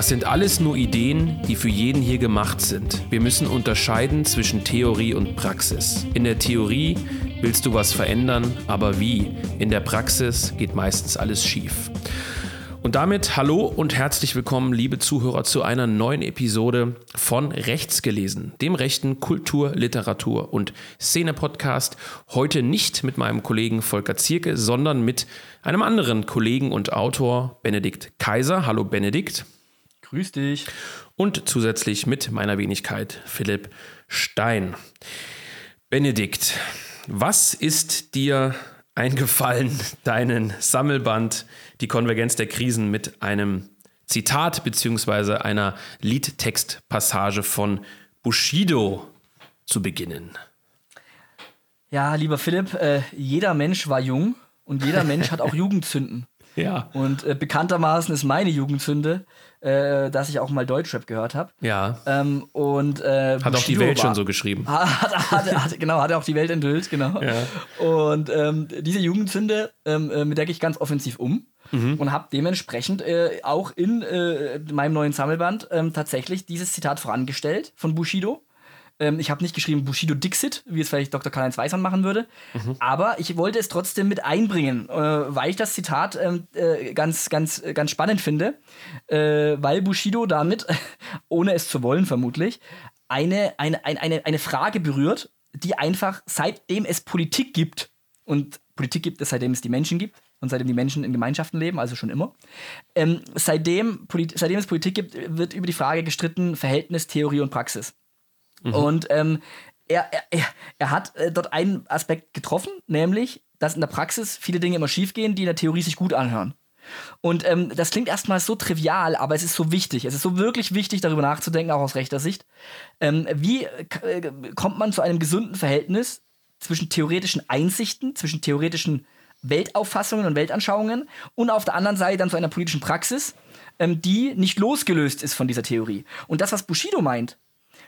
Das sind alles nur Ideen, die für jeden hier gemacht sind. Wir müssen unterscheiden zwischen Theorie und Praxis. In der Theorie willst du was verändern, aber wie? In der Praxis geht meistens alles schief. Und damit hallo und herzlich willkommen, liebe Zuhörer, zu einer neuen Episode von Rechts gelesen, dem rechten Kultur-, Literatur- und Szene-Podcast. Heute nicht mit meinem Kollegen Volker Zierke, sondern mit einem anderen Kollegen und Autor, Benedikt Kaiser. Hallo Benedikt. Grüß dich. Und zusätzlich mit meiner Wenigkeit Philipp Stein. Benedikt, was ist dir eingefallen, deinen Sammelband Die Konvergenz der Krisen mit einem Zitat bzw. einer Liedtextpassage von Bushido zu beginnen? Ja, lieber Philipp, äh, jeder Mensch war jung und jeder Mensch hat auch Jugendzünden. Ja. Und äh, bekanntermaßen ist meine Jugendzünde, äh, dass ich auch mal Deutschrap gehört habe. Ja. Ähm, und äh, hat auch die Welt war, schon so geschrieben. Hat, hat, hat, genau, hat er auch die Welt enthüllt, genau. Ja. Und ähm, diese Jugendzünde, ähm, äh, mit der gehe ich ganz offensiv um. Mhm. Und habe dementsprechend äh, auch in äh, meinem neuen Sammelband ähm, tatsächlich dieses Zitat vorangestellt von Bushido. Ähm, ich habe nicht geschrieben Bushido Dixit, wie es vielleicht Dr. Karl-Heinz Weißmann machen würde. Mhm. Aber ich wollte es trotzdem mit einbringen, äh, weil ich das Zitat ähm, äh, ganz, ganz, ganz spannend finde. Äh, weil Bushido damit, ohne es zu wollen vermutlich, eine, eine, eine, eine Frage berührt, die einfach seitdem es Politik gibt, und Politik gibt es seitdem es die Menschen gibt, und seitdem die Menschen in Gemeinschaften leben, also schon immer. Ähm, seitdem, seitdem es Politik gibt, wird über die Frage gestritten, Verhältnis, Theorie und Praxis. Mhm. Und ähm, er, er, er hat äh, dort einen Aspekt getroffen, nämlich, dass in der Praxis viele Dinge immer schiefgehen, die in der Theorie sich gut anhören. Und ähm, das klingt erstmal so trivial, aber es ist so wichtig. Es ist so wirklich wichtig, darüber nachzudenken, auch aus rechter Sicht. Ähm, wie äh, kommt man zu einem gesunden Verhältnis zwischen theoretischen Einsichten, zwischen theoretischen Weltauffassungen und Weltanschauungen und auf der anderen Seite dann zu einer politischen Praxis, ähm, die nicht losgelöst ist von dieser Theorie. Und das, was Bushido meint,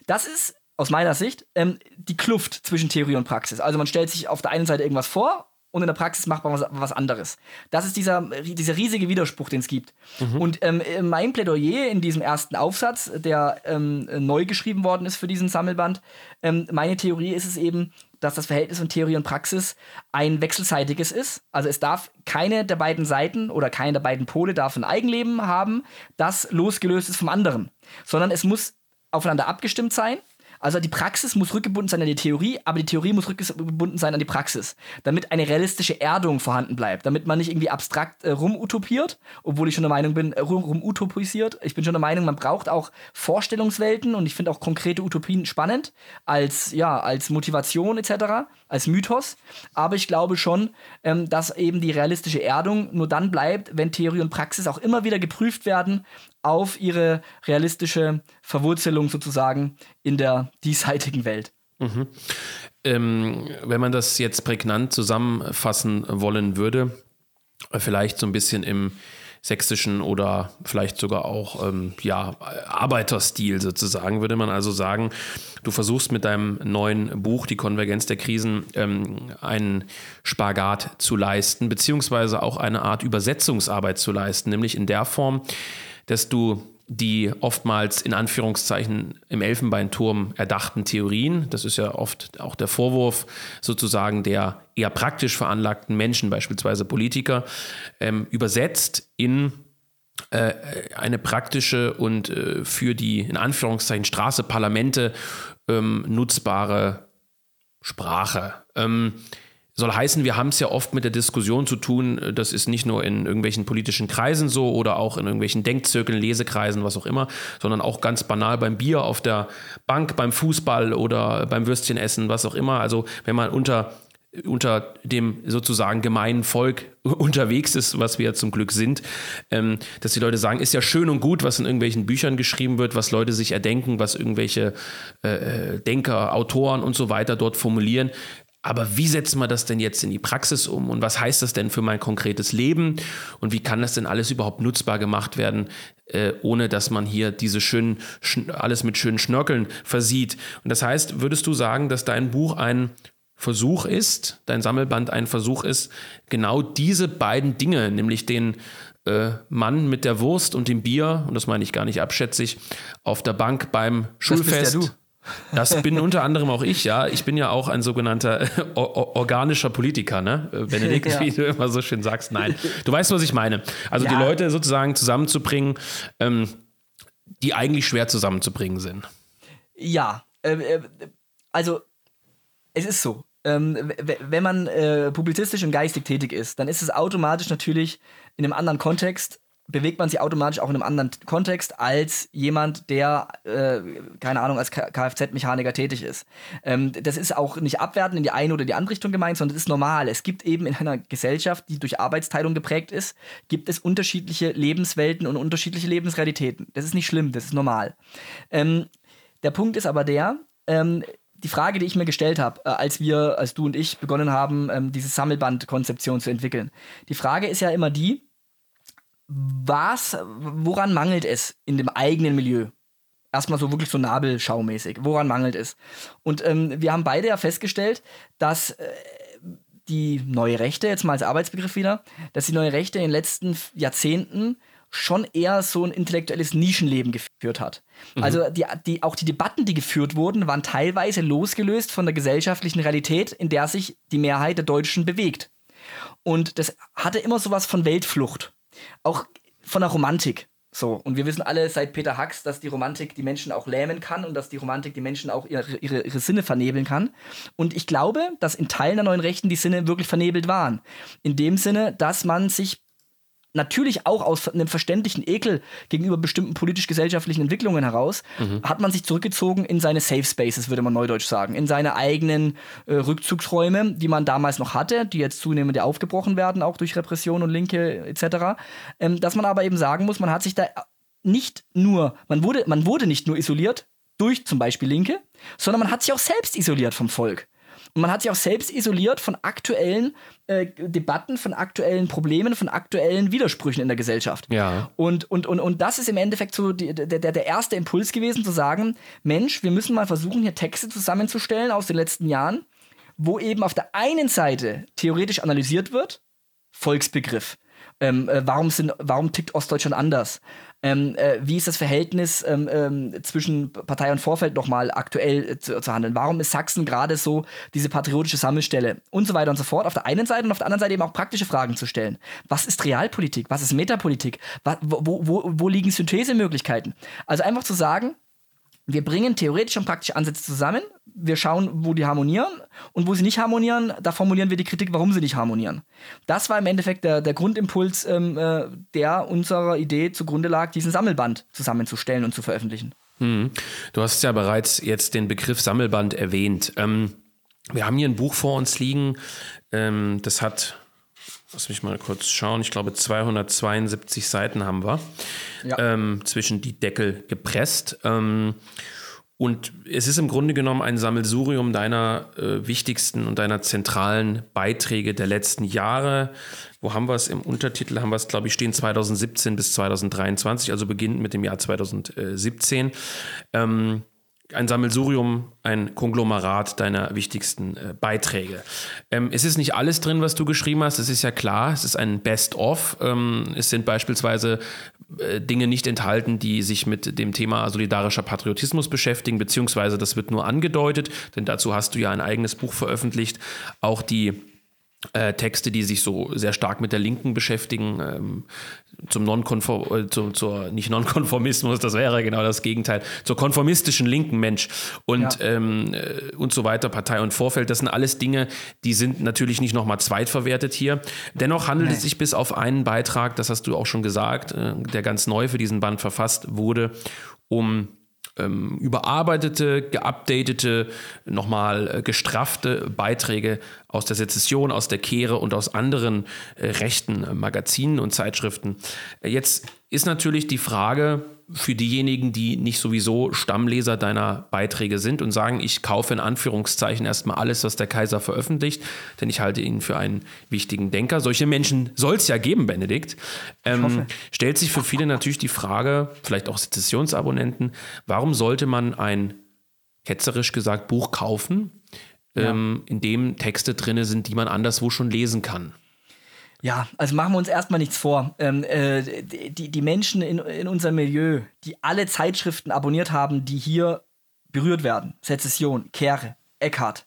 das ist aus meiner Sicht ähm, die Kluft zwischen Theorie und Praxis. Also man stellt sich auf der einen Seite irgendwas vor und in der Praxis macht man was, was anderes. Das ist dieser, dieser riesige Widerspruch, den es gibt. Mhm. Und ähm, mein Plädoyer in diesem ersten Aufsatz, der ähm, neu geschrieben worden ist für diesen Sammelband, ähm, meine Theorie ist es eben, dass das Verhältnis von Theorie und Praxis ein wechselseitiges ist. Also es darf keine der beiden Seiten oder keine der beiden Pole darf ein Eigenleben haben, das losgelöst ist vom anderen, sondern es muss aufeinander abgestimmt sein. Also die Praxis muss rückgebunden sein an die Theorie, aber die Theorie muss rückgebunden sein an die Praxis, damit eine realistische Erdung vorhanden bleibt, damit man nicht irgendwie abstrakt äh, rumutopiert, obwohl ich schon der Meinung bin, äh, rumutopisiert. Ich bin schon der Meinung, man braucht auch Vorstellungswelten und ich finde auch konkrete Utopien spannend als ja als Motivation etc., als Mythos. Aber ich glaube schon, ähm, dass eben die realistische Erdung nur dann bleibt, wenn Theorie und Praxis auch immer wieder geprüft werden auf ihre realistische Verwurzelung sozusagen in der diesseitigen Welt. Mhm. Ähm, wenn man das jetzt prägnant zusammenfassen wollen würde, vielleicht so ein bisschen im sächsischen oder vielleicht sogar auch ähm, ja, Arbeiterstil sozusagen, würde man also sagen, du versuchst mit deinem neuen Buch Die Konvergenz der Krisen ähm, einen Spagat zu leisten, beziehungsweise auch eine Art Übersetzungsarbeit zu leisten, nämlich in der Form, dass du die oftmals in Anführungszeichen im Elfenbeinturm erdachten Theorien, das ist ja oft auch der Vorwurf sozusagen der eher praktisch veranlagten Menschen, beispielsweise Politiker, ähm, übersetzt in äh, eine praktische und äh, für die in Anführungszeichen Straße, Parlamente ähm, nutzbare Sprache. Ähm, soll heißen, wir haben es ja oft mit der Diskussion zu tun, äh, das ist nicht nur in irgendwelchen politischen Kreisen so oder auch in irgendwelchen Denkzirkeln, Lesekreisen, was auch immer, sondern auch ganz banal beim Bier auf der Bank, beim Fußball oder beim Würstchenessen, was auch immer. Also wenn man unter unter dem sozusagen gemeinen Volk unterwegs ist, was wir zum Glück sind, ähm, dass die Leute sagen, ist ja schön und gut, was in irgendwelchen Büchern geschrieben wird, was Leute sich erdenken, was irgendwelche äh, äh Denker, Autoren und so weiter dort formulieren. Aber wie setzt man das denn jetzt in die Praxis um? Und was heißt das denn für mein konkretes Leben? Und wie kann das denn alles überhaupt nutzbar gemacht werden, äh, ohne dass man hier diese schönen, alles mit schönen Schnörkeln versieht? Und das heißt, würdest du sagen, dass dein Buch ein Versuch ist, dein Sammelband ein Versuch ist, genau diese beiden Dinge, nämlich den äh, Mann mit der Wurst und dem Bier, und das meine ich gar nicht abschätzig, auf der Bank beim Schulfest. Das, bin unter anderem auch ich, ja. Ich bin ja auch ein sogenannter organischer Politiker, ne? Äh, Benedikt, ja. wie du immer so schön sagst. Nein, du weißt, was ich meine. Also ja. die Leute sozusagen zusammenzubringen, ähm, die eigentlich schwer zusammenzubringen sind. Ja, äh, äh also es ist so ähm, wenn man äh, publizistisch und geistig tätig ist, dann ist es automatisch natürlich in einem anderen Kontext, bewegt man sich automatisch auch in einem anderen Kontext als jemand, der, äh, keine Ahnung, als Kfz-Mechaniker tätig ist. Ähm, das ist auch nicht abwertend in die eine oder die andere Richtung gemeint, sondern das ist normal. Es gibt eben in einer Gesellschaft, die durch Arbeitsteilung geprägt ist, gibt es unterschiedliche Lebenswelten und unterschiedliche Lebensrealitäten. Das ist nicht schlimm, das ist normal. Ähm, der Punkt ist aber der, ähm, die Frage, die ich mir gestellt habe, äh, als wir, als du und ich begonnen haben, ähm, diese Sammelbandkonzeption zu entwickeln. Die Frage ist ja immer die, was, woran mangelt es in dem eigenen Milieu? Erstmal so wirklich so nabelschaumäßig. Woran mangelt es? Und ähm, wir haben beide ja festgestellt, dass äh, die neue Rechte, jetzt mal als Arbeitsbegriff wieder, dass die neue Rechte in den letzten Jahrzehnten schon eher so ein intellektuelles Nischenleben geführt hat. Mhm. Also die, die, auch die Debatten, die geführt wurden, waren teilweise losgelöst von der gesellschaftlichen Realität, in der sich die Mehrheit der Deutschen bewegt. Und das hatte immer sowas von Weltflucht. Auch von der Romantik. So, und wir wissen alle seit Peter Hux, dass die Romantik die Menschen auch lähmen kann und dass die Romantik die Menschen auch ihre, ihre, ihre Sinne vernebeln kann. Und ich glaube, dass in Teilen der neuen Rechten die Sinne wirklich vernebelt waren. In dem Sinne, dass man sich natürlich auch aus einem verständlichen Ekel gegenüber bestimmten politisch-gesellschaftlichen Entwicklungen heraus, mhm. hat man sich zurückgezogen in seine Safe Spaces, würde man neudeutsch sagen, in seine eigenen äh, Rückzugsräume, die man damals noch hatte, die jetzt zunehmend aufgebrochen werden, auch durch Repression und Linke etc. Ähm, dass man aber eben sagen muss, man hat sich da nicht nur, man wurde, man wurde nicht nur isoliert durch zum Beispiel Linke, sondern man hat sich auch selbst isoliert vom Volk. Und man hat sich auch selbst isoliert von aktuellen äh, Debatten, von aktuellen Problemen, von aktuellen Widersprüchen in der Gesellschaft. Ja. Und, und, und, und das ist im Endeffekt so die, der, der erste Impuls gewesen, zu sagen, Mensch, wir müssen mal versuchen, hier Texte zusammenzustellen aus den letzten Jahren, wo eben auf der einen Seite theoretisch analysiert wird, Volksbegriff. Ähm, äh, warum, sind, warum tickt Ostdeutschland anders? Ähm, äh, wie ist das Verhältnis ähm, ähm, zwischen Partei und Vorfeld nochmal aktuell äh, zu, zu, handeln? Warum ist Sachsen gerade so diese patriotische Sammelstelle? Und so weiter und so fort. Auf der einen Seite und auf der anderen Seite eben auch praktische Fragen zu stellen. Was ist Realpolitik? Was ist Metapolitik? wo, wo, wo liegen Synthesemöglichkeiten? Also einfach zu sagen, wir bringen theoretisch und praktische Ansätze zusammen, wir schauen, wo die harmonieren und wo sie nicht harmonieren, da formulieren wir die Kritik, warum sie nicht harmonieren. Das war im Endeffekt der, der Grundimpuls, ähm, äh, der unserer Idee zugrunde lag, diesen Sammelband zusammenzustellen und zu veröffentlichen. Hm. Du hast ja bereits jetzt den Begriff Sammelband erwähnt. Ähm, wir haben hier ein Buch vor uns liegen, ähm, das hat Lass mich mal kurz schauen. Ich glaube, 272 Seiten haben wir. Ja. Ähm, zwischen die Deckel gepresst. Ähm, und es ist im Grunde genommen ein Sammelsurium deiner äh, wichtigsten und deiner zentralen Beiträge der letzten Jahre. Wo haben wir es? Im Untertitel haben wir es, glaube ich, stehen 2017 bis 2023, also beginnend mit dem Jahr 2017. Ähm, ein Sammelsurium, ein Konglomerat deiner wichtigsten äh, Beiträge. Ähm, es ist nicht alles drin, was du geschrieben hast, das ist ja klar. Es ist ein Best-of. Ähm, es sind beispielsweise äh, Dinge nicht enthalten, die sich mit dem Thema solidarischer Patriotismus beschäftigen, beziehungsweise das wird nur angedeutet, denn dazu hast du ja ein eigenes Buch veröffentlicht. Auch die äh, Texte, die sich so sehr stark mit der Linken beschäftigen, ähm, zum Nonkonform, äh, zu, zur nicht Nonkonformismus, das wäre genau das Gegenteil, zur konformistischen linken Mensch und ja. ähm, äh, und so weiter, Partei und Vorfeld, das sind alles Dinge, die sind natürlich nicht nochmal zweitverwertet hier. Dennoch handelt nee. es sich bis auf einen Beitrag, das hast du auch schon gesagt, äh, der ganz neu für diesen Band verfasst wurde, um ähm, überarbeitete, geupdatete, nochmal äh, gestraffte Beiträge aus der Sezession, aus der Kehre und aus anderen äh, rechten Magazinen und Zeitschriften. Jetzt ist natürlich die Frage für diejenigen, die nicht sowieso Stammleser deiner Beiträge sind und sagen, ich kaufe in Anführungszeichen erstmal alles, was der Kaiser veröffentlicht, denn ich halte ihn für einen wichtigen Denker. Solche Menschen soll es ja geben, Benedikt. Ähm, stellt sich für viele natürlich die Frage, vielleicht auch Sezessionsabonnenten, warum sollte man ein, ketzerisch gesagt, Buch kaufen, ja. ähm, in dem Texte drin sind, die man anderswo schon lesen kann? Ja, also machen wir uns erstmal nichts vor. Ähm, äh, die, die Menschen in, in unserem Milieu, die alle Zeitschriften abonniert haben, die hier berührt werden, Sezession, Kehre, Eckhart,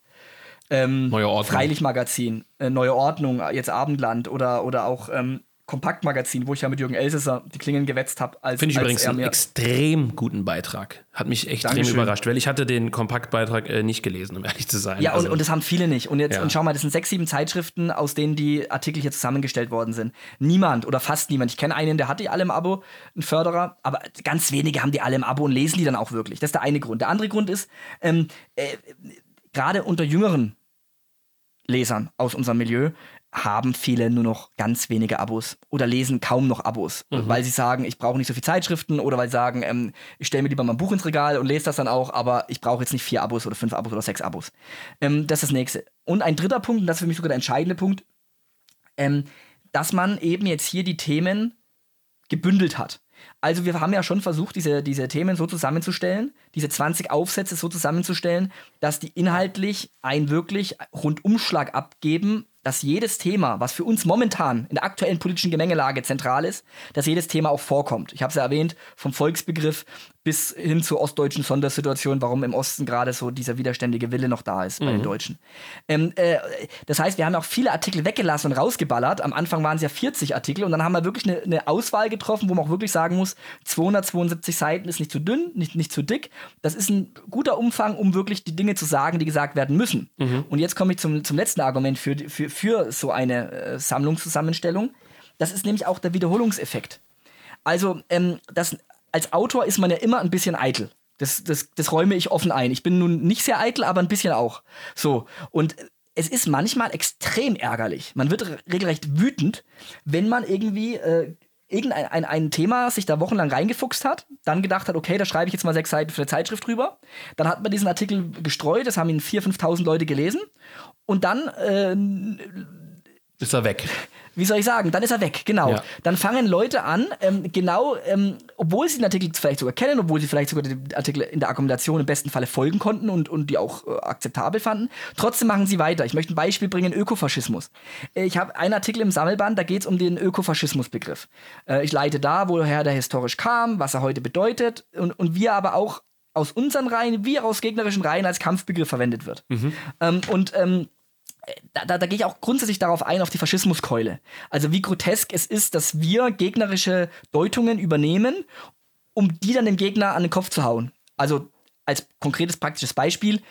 ähm, Neue Ordnung. Freilichtmagazin, äh, Neue Ordnung, jetzt Abendland oder, oder auch ähm, Kompaktmagazin, wo ich ja mit Jürgen Elsässer die Klingen gewetzt habe. Finde ich als übrigens einen extrem guten Beitrag. Hat mich extrem Dankeschön. überrascht, weil ich hatte den Kompaktbeitrag äh, nicht gelesen, um ehrlich zu sein. Ja, und, Also, und das haben viele nicht. Und jetzt, Ja. und schau mal, das sind sechs, sieben Zeitschriften, aus denen die Artikel hier zusammengestellt worden sind. Niemand oder fast niemand. Ich kenne einen, der hat die alle im Abo, ein Förderer, aber ganz wenige haben die alle im Abo und lesen die dann auch wirklich. Das ist der eine Grund. Der andere Grund ist, ähm, äh, gerade unter jüngeren Lesern aus unserem Milieu haben viele nur noch ganz wenige Abos oder lesen kaum noch Abos, weil sie sagen, ich brauche nicht so viele Zeitschriften oder weil sie sagen, ähm, ich stelle mir lieber mal ein Buch ins Regal und lese das dann auch, aber ich brauche jetzt nicht vier Abos oder fünf Abos oder sechs Abos. Ähm, das ist das nächste. Und ein dritter Punkt, und das ist für mich sogar der entscheidende Punkt, ähm, dass man eben jetzt hier die Themen gebündelt hat. Also wir haben ja schon versucht, diese, diese Themen so zusammenzustellen, diese 20 Aufsätze so zusammenzustellen, dass die inhaltlich einen wirklich Rundumschlag abgeben, dass jedes Thema, was für uns momentan in der aktuellen politischen Gemengelage zentral ist, dass jedes Thema auch vorkommt. Ich habe es ja erwähnt, vom Volksbegriff bis hin zur ostdeutschen Sondersituation, warum im Osten gerade so dieser widerständige Wille noch da ist bei den Deutschen. Ähm, äh, das heißt, wir haben auch viele Artikel weggelassen und rausgeballert. Am Anfang waren es ja 40 Artikel und dann haben wir wirklich eine, eine Auswahl getroffen, wo man auch wirklich sagen muss, 272 Seiten ist nicht zu dünn, nicht, nicht zu dick. Das ist ein guter Umfang, um wirklich die Dinge zu sagen, die gesagt werden müssen. Und jetzt komme ich zum, zum letzten Argument für, für, für so eine äh, Sammlungszusammenstellung. Das ist nämlich auch der Wiederholungseffekt. Also, ähm, das, als Autor ist man ja immer ein bisschen eitel. Das, das, das räume ich offen ein. Ich bin nun nicht sehr eitel, aber ein bisschen auch. So. Und es ist manchmal extrem ärgerlich. Man wird re- regelrecht wütend, wenn man irgendwie äh, irgendein ein, ein Thema sich da wochenlang reingefuchst hat, dann gedacht hat, okay, da schreibe ich jetzt mal sechs Seiten für eine Zeitschrift drüber. Dann hat man diesen Artikel gestreut, das haben ihn 4.000, 5.000 Leute gelesen. Und dann äh, ist er weg. Wie soll ich sagen, dann ist er weg, genau. Ja. Dann fangen Leute an, ähm, genau, ähm, obwohl sie den Artikel vielleicht sogar kennen, obwohl sie vielleicht sogar den Artikel in der Argumentation im besten Falle folgen konnten und, und die auch äh, akzeptabel fanden, trotzdem machen sie weiter. Ich möchte ein Beispiel bringen, Ökofaschismus. Äh, Ich habe einen Artikel im Sammelband, da geht es um den Ökofaschismusbegriff. Äh, ich leite da, woher der historisch kam, was er heute bedeutet und, und wie er aber auch aus unseren Reihen, wie aus gegnerischen Reihen als Kampfbegriff verwendet wird. Ähm, und ähm, da, da, da gehe ich auch grundsätzlich darauf ein, auf die Faschismuskeule. Also wie grotesk es ist, dass wir gegnerische Deutungen übernehmen, um die dann dem Gegner an den Kopf zu hauen. Also als konkretes praktisches Beispiel,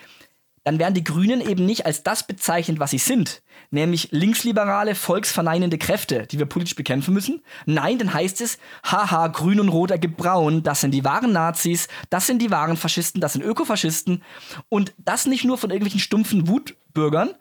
dann werden die Grünen eben nicht als das bezeichnet, was sie sind, nämlich linksliberale, volksverneinende Kräfte, die wir politisch bekämpfen müssen. Nein, dann heißt es, haha, grün und rot ergibt braun, das sind die wahren Nazis, das sind die wahren Faschisten, das sind Ökofaschisten. Und das nicht nur von irgendwelchen stumpfen Wutbürgern,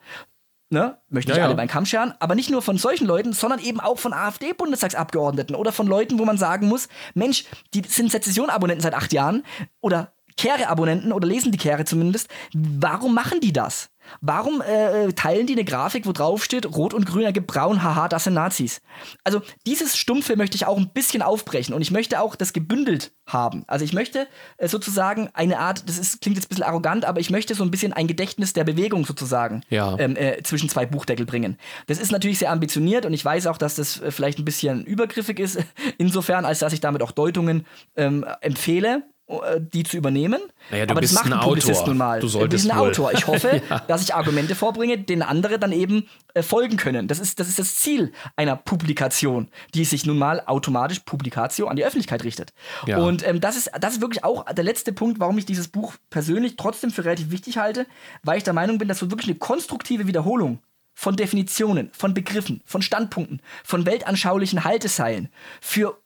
ne, möchte ich Ja, ja. alle beim Kamm scheren, aber nicht nur von solchen Leuten, sondern eben auch von AfD-Bundestagsabgeordneten oder von Leuten, wo man sagen muss, Mensch, die sind Sezession-Abonnenten seit acht Jahren oder Kehre-Abonnenten oder lesen die Kehre zumindest. Warum machen die das? Warum äh, teilen die eine Grafik, wo drauf steht, rot und grün ergibt braun, haha, das sind Nazis? Also dieses Stumpfe möchte ich auch ein bisschen aufbrechen und ich möchte auch das gebündelt haben. Also ich möchte äh, sozusagen eine Art, das ist, klingt jetzt ein bisschen arrogant, aber ich möchte so ein bisschen ein Gedächtnis der Bewegung sozusagen Ja. ähm, äh, zwischen zwei Buchdeckel bringen. Das ist natürlich sehr ambitioniert und ich weiß auch, dass das äh, vielleicht ein bisschen übergriffig ist, insofern, als dass ich damit auch Deutungen ähm, empfehle, äh, die zu übernehmen. Naja, du Aber bist das macht ein ein Autor. nun mal. Du Äh, solltest ich bin ein wohl. Autor. Ich hoffe, dass ich Argumente vorbringe, denen andere dann eben äh, folgen können. Das ist, das ist das Ziel einer Publikation, die sich nun mal automatisch Publikation an die Öffentlichkeit richtet. Ja. Und ähm, das, ist, das ist wirklich auch der letzte Punkt, warum ich dieses Buch persönlich trotzdem für relativ wichtig halte, weil ich der Meinung bin, dass so wirklich eine konstruktive Wiederholung von Definitionen, von Begriffen, von Standpunkten, von weltanschaulichen Halteseilen für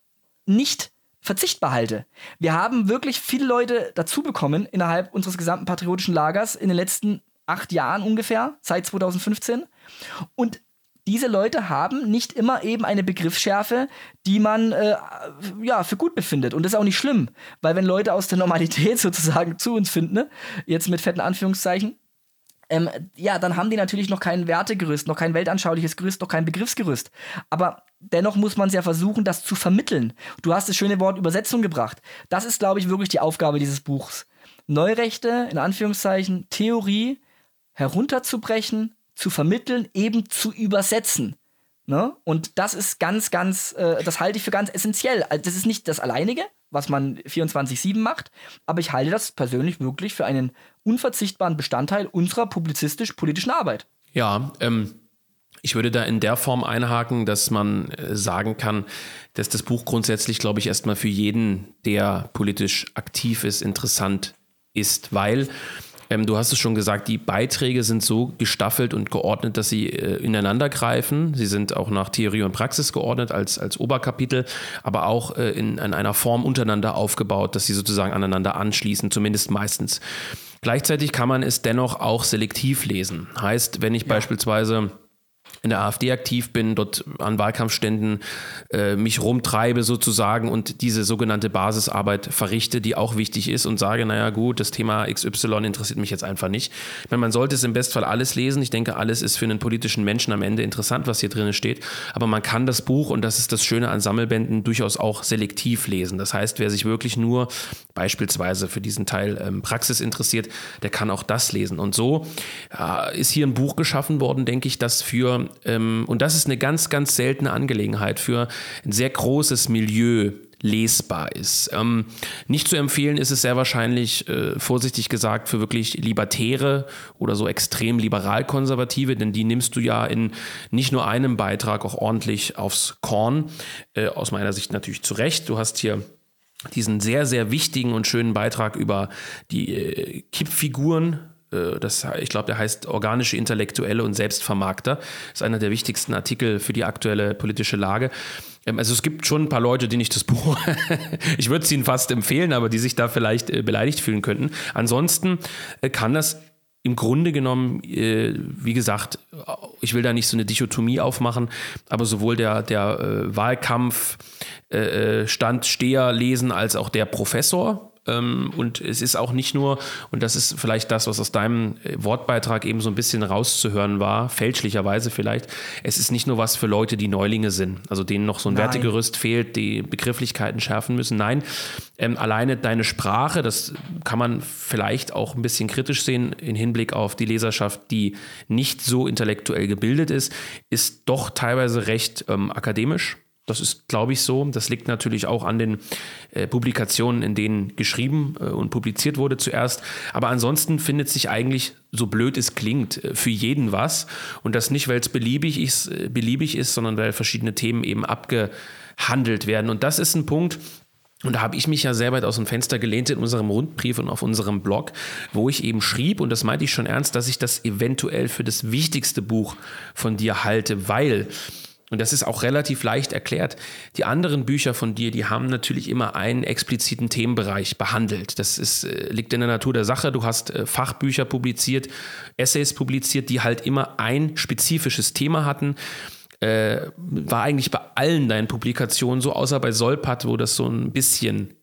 nicht verzichtbar halte. Wir haben wirklich viele Leute dazu bekommen innerhalb unseres gesamten patriotischen Lagers in den letzten acht Jahren ungefähr, seit 2015. Und diese Leute haben nicht immer eben eine Begriffsschärfe, die man äh, ja für gut befindet. Und das ist auch nicht schlimm, weil wenn Leute aus der Normalität sozusagen zu uns finden, ne, jetzt mit fetten Anführungszeichen, ähm, ja, dann haben die natürlich noch kein Wertegerüst, noch kein weltanschauliches Gerüst, noch kein Begriffsgerüst. Aber dennoch muss man es ja versuchen, das zu vermitteln. Du hast das schöne Wort Übersetzung gebracht. Das ist, glaube ich, wirklich die Aufgabe dieses Buchs. Neurechte, in Anführungszeichen, Theorie herunterzubrechen, zu vermitteln, eben zu übersetzen. Ne? Und das ist ganz, ganz, äh, das halte ich für ganz essentiell. Also das ist nicht das Alleinige, was man 24-7 macht, aber ich halte das persönlich wirklich für einen unverzichtbaren Bestandteil unserer publizistisch-politischen Arbeit. Ja, ähm, ich würde da in der Form einhaken, dass man äh, sagen kann, dass das Buch grundsätzlich, glaube ich, erstmal für jeden, der politisch aktiv ist, interessant ist, weil ähm, du hast es schon gesagt, die Beiträge sind so gestaffelt und geordnet, dass sie äh, ineinander greifen. Sie sind auch nach Theorie und Praxis geordnet als, als Oberkapitel, aber auch äh, in, in einer Form untereinander aufgebaut, dass sie sozusagen aneinander anschließen, zumindest meistens. Gleichzeitig kann man es dennoch auch selektiv lesen. Heißt, wenn ich ja. beispielsweise in der AfD aktiv bin, dort an Wahlkampfständen äh, mich rumtreibe sozusagen und diese sogenannte Basisarbeit verrichte, die auch wichtig ist und sage, naja gut, das Thema XY interessiert mich jetzt einfach nicht. Ich meine, man sollte es im Bestfall alles lesen. Ich denke, alles ist für einen politischen Menschen am Ende interessant, was hier drin steht. Aber man kann das Buch, und das ist das Schöne an Sammelbänden, durchaus auch selektiv lesen. Das heißt, wer sich wirklich nur beispielsweise für diesen Teil ähm, Praxis interessiert, der kann auch das lesen. Und so äh, ist hier ein Buch geschaffen worden, denke ich, das für ähm, und das ist eine ganz, ganz seltene Angelegenheit für ein sehr großes Milieu lesbar ist. Ähm, nicht zu empfehlen ist es sehr wahrscheinlich, äh, vorsichtig gesagt, für wirklich Libertäre oder so extrem liberal-konservative, denn die nimmst du ja in nicht nur einem Beitrag auch ordentlich aufs Korn. Äh, aus meiner Sicht natürlich zu Recht. Du hast hier diesen sehr, sehr wichtigen und schönen Beitrag über die äh, Kippfiguren das, ich glaube, der heißt Organische Intellektuelle und Selbstvermarkter. Das ist einer der wichtigsten Artikel für die aktuelle politische Lage. Ähm, also es gibt schon ein paar Leute, die nicht das Buch, ich würde es ihnen fast empfehlen, aber die sich da vielleicht äh, beleidigt fühlen könnten. Ansonsten äh, kann das im Grunde genommen, wie gesagt, ich will da nicht so eine Dichotomie aufmachen, aber sowohl der, der Wahlkampf Standsteher lesen als auch der Professor, und es ist auch nicht nur, und das ist vielleicht das, was aus deinem äh, Wortbeitrag eben so ein bisschen rauszuhören war, fälschlicherweise vielleicht, es ist nicht nur was für Leute, die Neulinge sind, also denen noch so ein Nein. Wertegerüst fehlt, die Begrifflichkeiten schärfen müssen. Nein, ähm, alleine deine Sprache, das kann man vielleicht auch ein bisschen kritisch sehen in Hinblick auf die Leserschaft, die nicht so intellektuell gebildet ist, ist doch teilweise recht ähm, akademisch das ist, glaube ich, so. Das liegt natürlich auch an den äh, Publikationen, in denen geschrieben äh, und publiziert wurde zuerst. Aber ansonsten findet sich eigentlich, so blöd es klingt, äh, für jeden was. Und das nicht, weil es beliebig ist, äh, beliebig ist, sondern weil verschiedene Themen eben abgehandelt werden. Und das ist ein Punkt, und da habe ich mich ja sehr weit aus dem Fenster gelehnt in unserem Rundbrief und auf unserem Blog, wo ich eben schrieb, und das meinte ich schon ernst, dass ich das eventuell für das wichtigste Buch von dir halte, weil und das ist auch relativ leicht erklärt. Die anderen Bücher von dir, die haben natürlich immer einen expliziten Themenbereich behandelt. Das ist, äh, liegt in der Natur der Sache. Du hast äh, Fachbücher publiziert, Essays publiziert, die halt immer ein spezifisches Thema hatten. Äh, war eigentlich bei allen deinen Publikationen so, außer bei Solpat, wo das so ein bisschen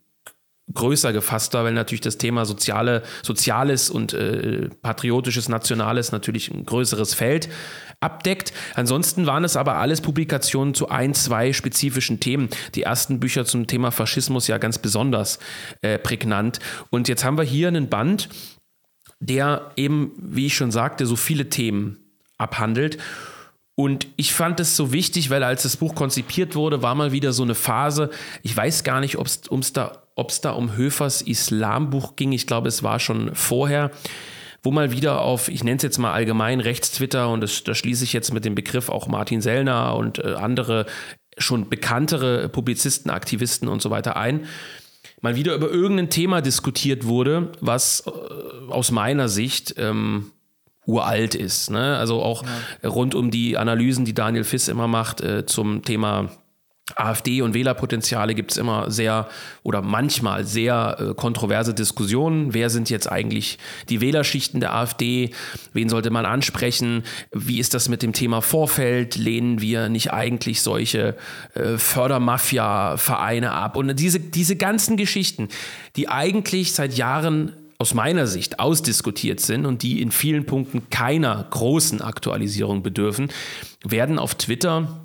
größer gefasst war, weil natürlich das Thema soziale, Soziales und äh, patriotisches, Nationales natürlich ein größeres Feld abdeckt. Ansonsten waren es aber alles Publikationen zu ein, zwei spezifischen Themen. Die ersten Bücher zum Thema Faschismus ja ganz besonders äh, prägnant. Und jetzt haben wir hier einen Band, der eben, wie ich schon sagte, so viele Themen abhandelt. Und ich fand es so wichtig, weil als das Buch konzipiert wurde, war mal wieder so eine Phase, ich weiß gar nicht, ob es da, da um Höfers Islambuch ging, ich glaube, es war schon vorher, wo mal wieder auf, ich nenne es jetzt mal allgemein Rechtstwitter und das, das schließe ich jetzt mit dem Begriff auch Martin Sellner und äh, andere schon bekanntere Publizisten, Aktivisten und so weiter ein, mal wieder über irgendein Thema diskutiert wurde, was äh, aus meiner Sicht ähm, uralt ist. Ne? Also auch ja. rund um die Analysen, die Daniel Fiss immer macht äh, zum Thema AfD und Wählerpotenziale gibt es immer sehr oder manchmal sehr äh, kontroverse Diskussionen. Wer sind jetzt eigentlich die Wählerschichten der AfD? Wen sollte man ansprechen? Wie ist das mit dem Thema Vorfeld? Lehnen wir nicht eigentlich solche äh, Fördermafia-Vereine ab? Und diese, diese ganzen Geschichten, die eigentlich seit Jahren aus meiner Sicht ausdiskutiert sind und die in vielen Punkten keiner großen Aktualisierung bedürfen, werden auf Twitter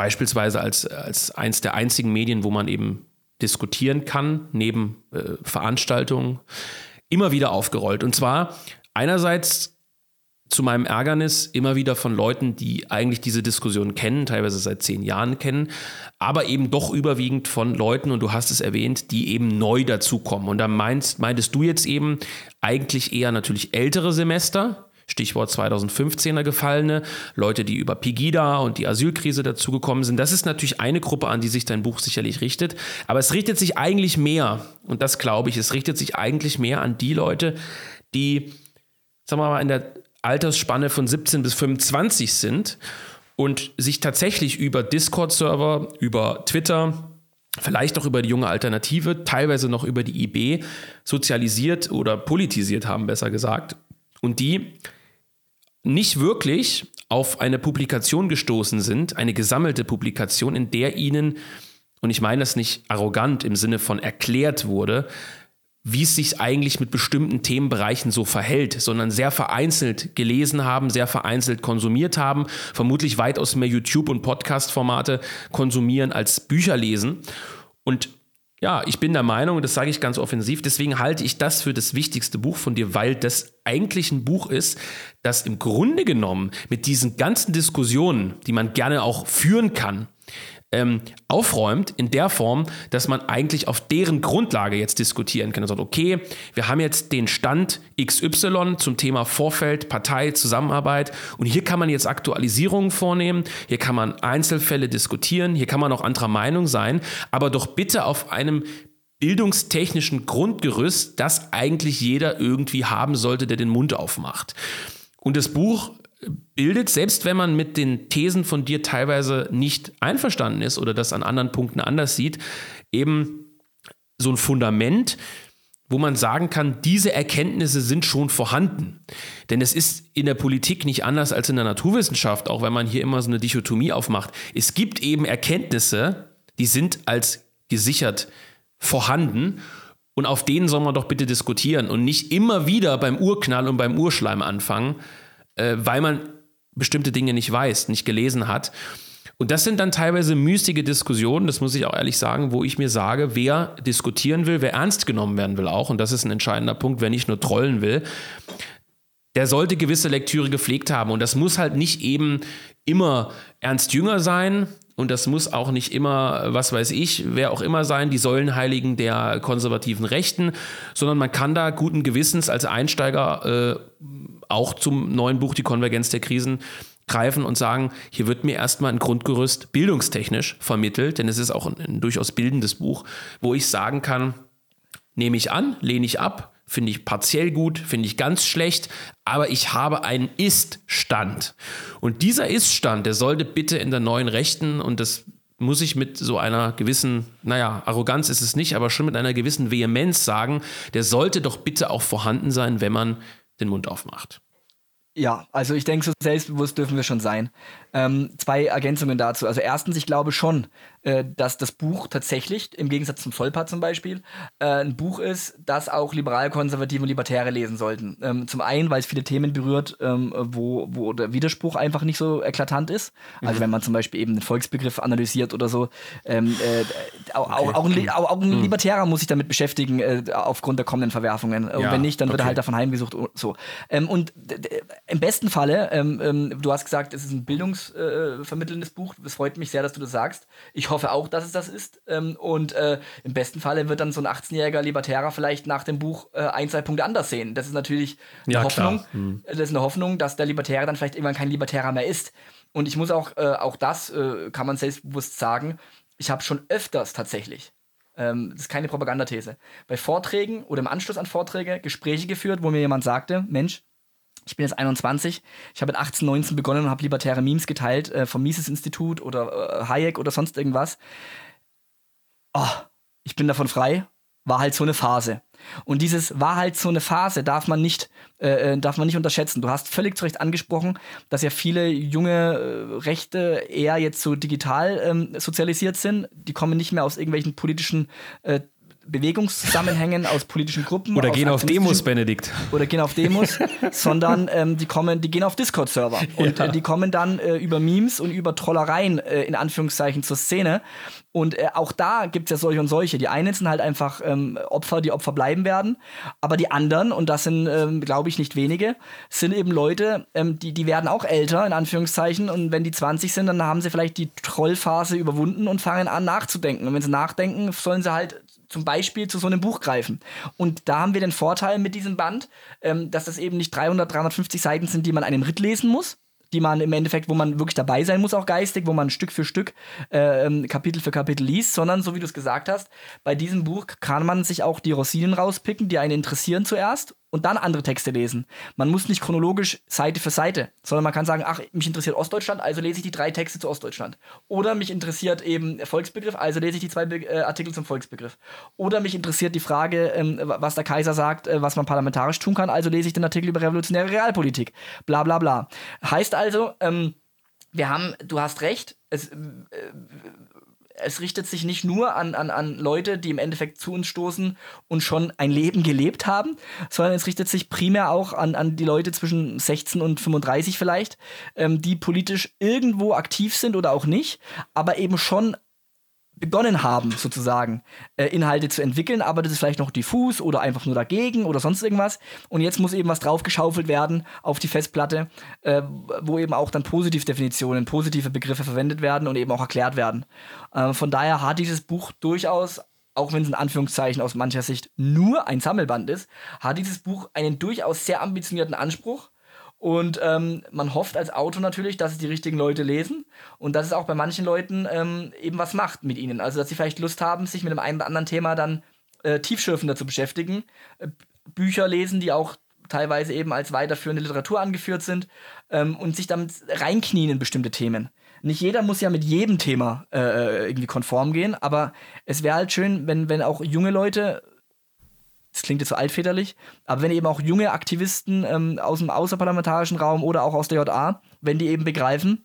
beispielsweise als, als eins der einzigen Medien, wo man eben diskutieren kann, neben äh, Veranstaltungen, immer wieder aufgerollt. Und zwar einerseits zu meinem Ärgernis immer wieder von Leuten, die eigentlich diese Diskussion kennen, teilweise seit zehn Jahren kennen, aber eben doch überwiegend von Leuten, und du hast es erwähnt, die eben neu dazukommen. Und da meinst, meintest du jetzt eben eigentlich eher natürlich ältere Semester, Stichwort 2015er Gefallene, Leute, die über Pegida und die Asylkrise dazugekommen sind. Das ist natürlich eine Gruppe, an die sich dein Buch sicherlich richtet. Aber es richtet sich eigentlich mehr, und das glaube ich, es richtet sich eigentlich mehr an die Leute, die, sagen wir mal, in der Altersspanne von 17 bis 25 sind und sich tatsächlich über Discord-Server, über Twitter, vielleicht auch über die junge Alternative, teilweise noch über die IB sozialisiert oder politisiert haben, besser gesagt. Und die nicht wirklich auf eine Publikation gestoßen sind, eine gesammelte Publikation, in der ihnen, und ich meine das nicht arrogant im Sinne von erklärt wurde, wie es sich eigentlich mit bestimmten Themenbereichen so verhält, sondern sehr vereinzelt gelesen haben, sehr vereinzelt konsumiert haben, vermutlich weitaus mehr YouTube- und Podcast-Formate konsumieren als Bücher lesen. Und ja, ich bin der Meinung, das sage ich ganz offensiv, deswegen halte ich das für das wichtigste Buch von dir, weil das eigentlich ein Buch ist, das im Grunde genommen mit diesen ganzen Diskussionen, die man gerne auch führen kann, ähm, aufräumt in der Form, dass man eigentlich auf deren Grundlage jetzt diskutieren kann und sagt, okay, wir haben jetzt den Stand XY zum Thema Vorfeld, Partei, Zusammenarbeit und hier kann man jetzt Aktualisierungen vornehmen, hier kann man Einzelfälle diskutieren, hier kann man auch anderer Meinung sein, aber doch bitte auf einem bildungstechnischen Grundgerüst, das eigentlich jeder irgendwie haben sollte, der den Mund aufmacht. Und das Buch bildet, selbst wenn man mit den Thesen von dir teilweise nicht einverstanden ist oder das an anderen Punkten anders sieht, eben so ein Fundament, wo man sagen kann, diese Erkenntnisse sind schon vorhanden. Denn es ist in der Politik nicht anders als in der Naturwissenschaft, auch wenn man hier immer so eine Dichotomie aufmacht. Es gibt eben Erkenntnisse, die sind als gesichert vorhanden und auf denen soll man doch bitte diskutieren und nicht immer wieder beim Urknall und beim Urschleim anfangen, äh, weil man bestimmte Dinge nicht weiß, nicht gelesen hat. Und das sind dann teilweise müßige Diskussionen, das muss ich auch ehrlich sagen, wo ich mir sage, wer diskutieren will, wer ernst genommen werden will auch, und das ist ein entscheidender Punkt, wer nicht nur trollen will, der sollte gewisse Lektüre gepflegt haben. Und das muss halt nicht eben immer Ernst Jünger sein, und das muss auch nicht immer, was weiß ich, wer auch immer sein, die Säulenheiligen der konservativen Rechten, sondern man kann da guten Gewissens als Einsteiger äh, auch zum neuen Buch Die Konvergenz der Krisen greifen und sagen, hier wird mir erstmal ein Grundgerüst bildungstechnisch vermittelt, denn es ist auch ein, ein durchaus bildendes Buch, wo ich sagen kann, nehme ich an, lehne ich ab, finde ich partiell gut, finde ich ganz schlecht, aber ich habe einen Ist-Stand. Und dieser Ist-Stand, der sollte bitte in der neuen Rechten, und das muss ich mit so einer gewissen, naja, Arroganz ist es nicht, aber schon mit einer gewissen Vehemenz sagen, der sollte doch bitte auch vorhanden sein, wenn man den Mund aufmacht. Ja, also ich denke, so selbstbewusst dürfen wir schon sein. Ähm, zwei Ergänzungen dazu. Also erstens, ich glaube schon, äh, dass das Buch tatsächlich, im Gegensatz zum Solpat zum Beispiel, äh, ein Buch ist, das auch Liberal-Konservative und Libertäre lesen sollten. Ähm, zum einen, weil es viele Themen berührt, ähm, wo, wo der Widerspruch einfach nicht so eklatant ist. Also mhm. wenn man zum Beispiel eben den Volksbegriff analysiert oder so. Ähm, äh, auch, okay. auch, ein, auch, auch, ein, mhm. Libertärer muss sich damit beschäftigen, äh, aufgrund der kommenden Verwerfungen. Und ja, wenn nicht, dann okay. wird er halt davon heimgesucht. So. Ähm, und im besten Falle, ähm, du hast gesagt, es ist ein Bildungs- bildungsvermittelndes äh, Buch. Es freut mich sehr, dass du das sagst. Ich hoffe auch, dass es das ist. Ähm, und äh, im besten Falle wird dann so ein 18-jähriger Libertärer vielleicht nach dem Buch äh, ein, zwei Punkte anders sehen. Das ist natürlich eine ja, Hoffnung. Hm. Das ist eine Hoffnung, dass der Libertärer dann vielleicht irgendwann kein Libertärer mehr ist. Und ich muss auch, äh, auch das äh, kann man selbstbewusst sagen, ich habe schon öfters tatsächlich ähm, das ist keine Propagandathese. Bei Vorträgen oder im Anschluss an Vorträge Gespräche geführt, wo mir jemand sagte, Mensch, ich bin jetzt 21. Ich habe mit 18, 19 begonnen und habe libertäre Memes geteilt äh, vom Mises-Institut oder äh, Hayek oder sonst irgendwas. Oh, ich bin davon frei. War halt so eine Phase. Und dieses war halt so eine Phase darf man nicht, äh, äh darf man nicht unterschätzen. Du hast völlig zu Recht angesprochen, dass ja viele junge äh, Rechte eher jetzt so digital ähm, sozialisiert sind. Die kommen nicht mehr aus irgendwelchen politischen äh, Bewegungszusammenhängen, aus politischen Gruppen. Oder gehen auf Demos, Benedikt. Oder gehen auf Demos, sondern ähm, die kommen, die gehen auf Discord-Server. Und ja. äh, die kommen dann äh, über Memes und über Trollereien äh, in Anführungszeichen zur Szene. Und äh, auch da gibt es ja solche und solche. Die einen sind halt einfach ähm, Opfer, die Opfer bleiben werden. Aber die anderen, und das sind, ähm, glaube ich, nicht wenige, sind eben Leute, ähm, die, die werden auch älter, in Anführungszeichen. Und wenn die 20 sind, dann haben sie vielleicht die Trollphase überwunden und fangen an nachzudenken. Und wenn sie nachdenken, sollen sie halt zum Beispiel zu so einem Buch greifen. Und da haben wir den Vorteil mit diesem Band, ähm, dass das eben nicht 300, 350 Seiten sind, die man einem Ritt lesen muss, die man im Endeffekt, wo man wirklich dabei sein muss, auch geistig, wo man Stück für Stück äh, Kapitel für Kapitel liest, sondern so wie du es gesagt hast, bei diesem Buch kann man sich auch die Rosinen rauspicken, die einen interessieren zuerst und dann andere Texte lesen. Man muss nicht chronologisch Seite für Seite, sondern man kann sagen, ach, mich interessiert Ostdeutschland, also lese ich die drei Texte zu Ostdeutschland. Oder mich interessiert eben Volksbegriff, also lese ich die zwei Be äh, Artikel zum Volksbegriff. Oder mich interessiert die Frage, ähm, was der Kaiser sagt, äh, was man parlamentarisch tun kann, also lese ich den Artikel über revolutionäre Realpolitik. Bla bla bla. Heißt also, ähm, wir haben, du hast recht, es, äh, es richtet sich nicht nur an, an, an Leute, die im Endeffekt zu uns stoßen und schon ein Leben gelebt haben, sondern es richtet sich primär auch an, an die Leute zwischen 16 und 35 vielleicht, ähm, die politisch irgendwo aktiv sind oder auch nicht, aber eben schon begonnen haben, sozusagen, äh, Inhalte zu entwickeln, aber das ist vielleicht noch diffus oder einfach nur dagegen oder sonst irgendwas. Und jetzt muss eben was draufgeschaufelt werden auf die Festplatte, äh, wo eben auch dann Positivdefinitionen, positive Begriffe verwendet werden und eben auch erklärt werden. Äh, von daher hat dieses Buch durchaus auch wenn es in Anführungszeichen aus mancher Sicht nur ein Sammelband ist, hat dieses Buch einen durchaus sehr ambitionierten Anspruch und ähm, man hofft als Autor natürlich, dass es die richtigen Leute lesen und dass es auch bei manchen Leuten ähm, eben was macht mit ihnen. Also, dass sie vielleicht Lust haben, sich mit einem einen oder anderen Thema dann äh, tiefschürfender zu beschäftigen. Äh, Bücher lesen, die auch teilweise eben als weiterführende Literatur angeführt sind ähm, und sich damit reinknien in bestimmte Themen. Nicht jeder muss ja mit jedem Thema äh, irgendwie konform gehen, aber es wäre halt schön, wenn, wenn auch junge Leute das klingt jetzt so altväterlich, aber wenn eben auch junge Aktivisten ähm, aus dem außerparlamentarischen Raum oder auch aus der JA, wenn die eben begreifen,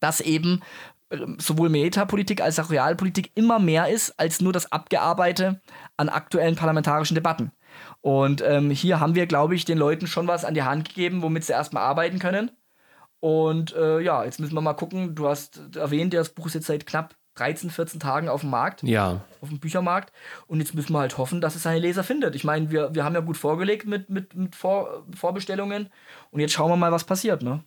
dass eben ähm, sowohl Metapolitik als auch Realpolitik immer mehr ist als nur das Abgearbeite an aktuellen parlamentarischen Debatten. Und ähm, hier haben wir, glaube ich, den Leuten schon was an die Hand gegeben, womit sie erstmal arbeiten können. Und äh, ja, jetzt müssen wir mal gucken. Du hast erwähnt, das Buch ist jetzt seit knapp 13, 14 Tagen auf dem Markt. Ja. Auf dem Büchermarkt. Und jetzt müssen wir halt hoffen, dass es seine Leser findet. Ich meine, wir, wir haben ja gut vorgelegt mit, mit, mit Vor, Vorbestellungen. Und jetzt schauen wir mal, was passiert. Ne?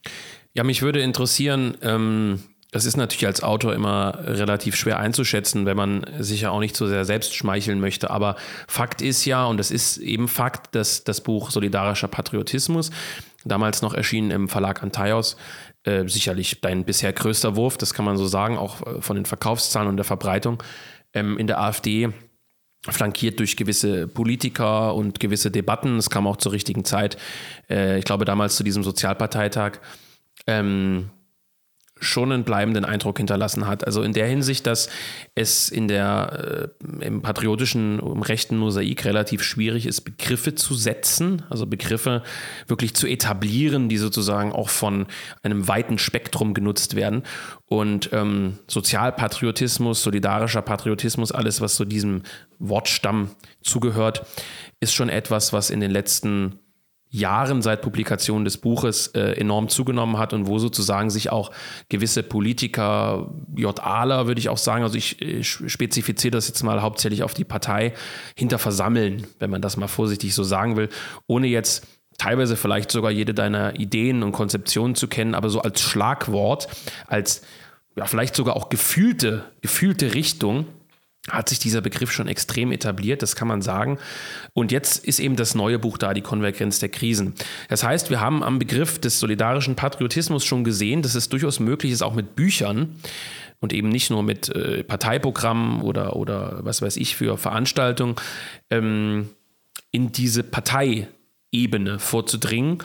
Ja, mich würde interessieren, ähm, das ist natürlich als Autor immer relativ schwer einzuschätzen, wenn man sich ja auch nicht so sehr selbst schmeicheln möchte. Aber Fakt ist ja, und das ist eben Fakt, dass das Buch Solidarischer Patriotismus, damals noch erschienen im Verlag Antaios, äh, sicherlich dein bisher größter Wurf, das kann man so sagen, auch äh, von den Verkaufszahlen und der Verbreitung ähm, in der AfD flankiert durch gewisse Politiker und gewisse Debatten. Es kam auch zur richtigen Zeit. Äh, ich glaube, damals zu diesem Sozialparteitag. Ähm, schon einen bleibenden Eindruck hinterlassen hat. Also in der Hinsicht, dass es in der äh, im patriotischen, im rechten Mosaik relativ schwierig ist, Begriffe zu setzen, also Begriffe wirklich zu etablieren, die sozusagen auch von einem weiten Spektrum genutzt werden. Und ähm, Sozialpatriotismus, solidarischer Patriotismus, alles, was zu so diesem Wortstamm zugehört, ist schon etwas, was in den letzten Jahren seit Publikation des Buches äh, enorm zugenommen hat und wo sozusagen sich auch gewisse Politiker, JAler würde ich auch sagen, also ich, ich spezifiziere das jetzt mal hauptsächlich auf die Partei, hinter versammeln, wenn man das mal vorsichtig so sagen will, ohne jetzt teilweise vielleicht sogar jede deiner Ideen und Konzeptionen zu kennen, aber so als Schlagwort, als ja, vielleicht sogar auch gefühlte, gefühlte Richtung hat sich dieser Begriff schon extrem etabliert, das kann man sagen. Und jetzt ist eben das neue Buch da, die Konvergenz der Krisen. Das heißt, wir haben am Begriff des solidarischen Patriotismus schon gesehen, dass es durchaus möglich ist, auch mit Büchern und eben nicht nur mit äh, Parteiprogrammen oder, oder was weiß ich für Veranstaltungen, ähm, in diese Parteiebene vorzudringen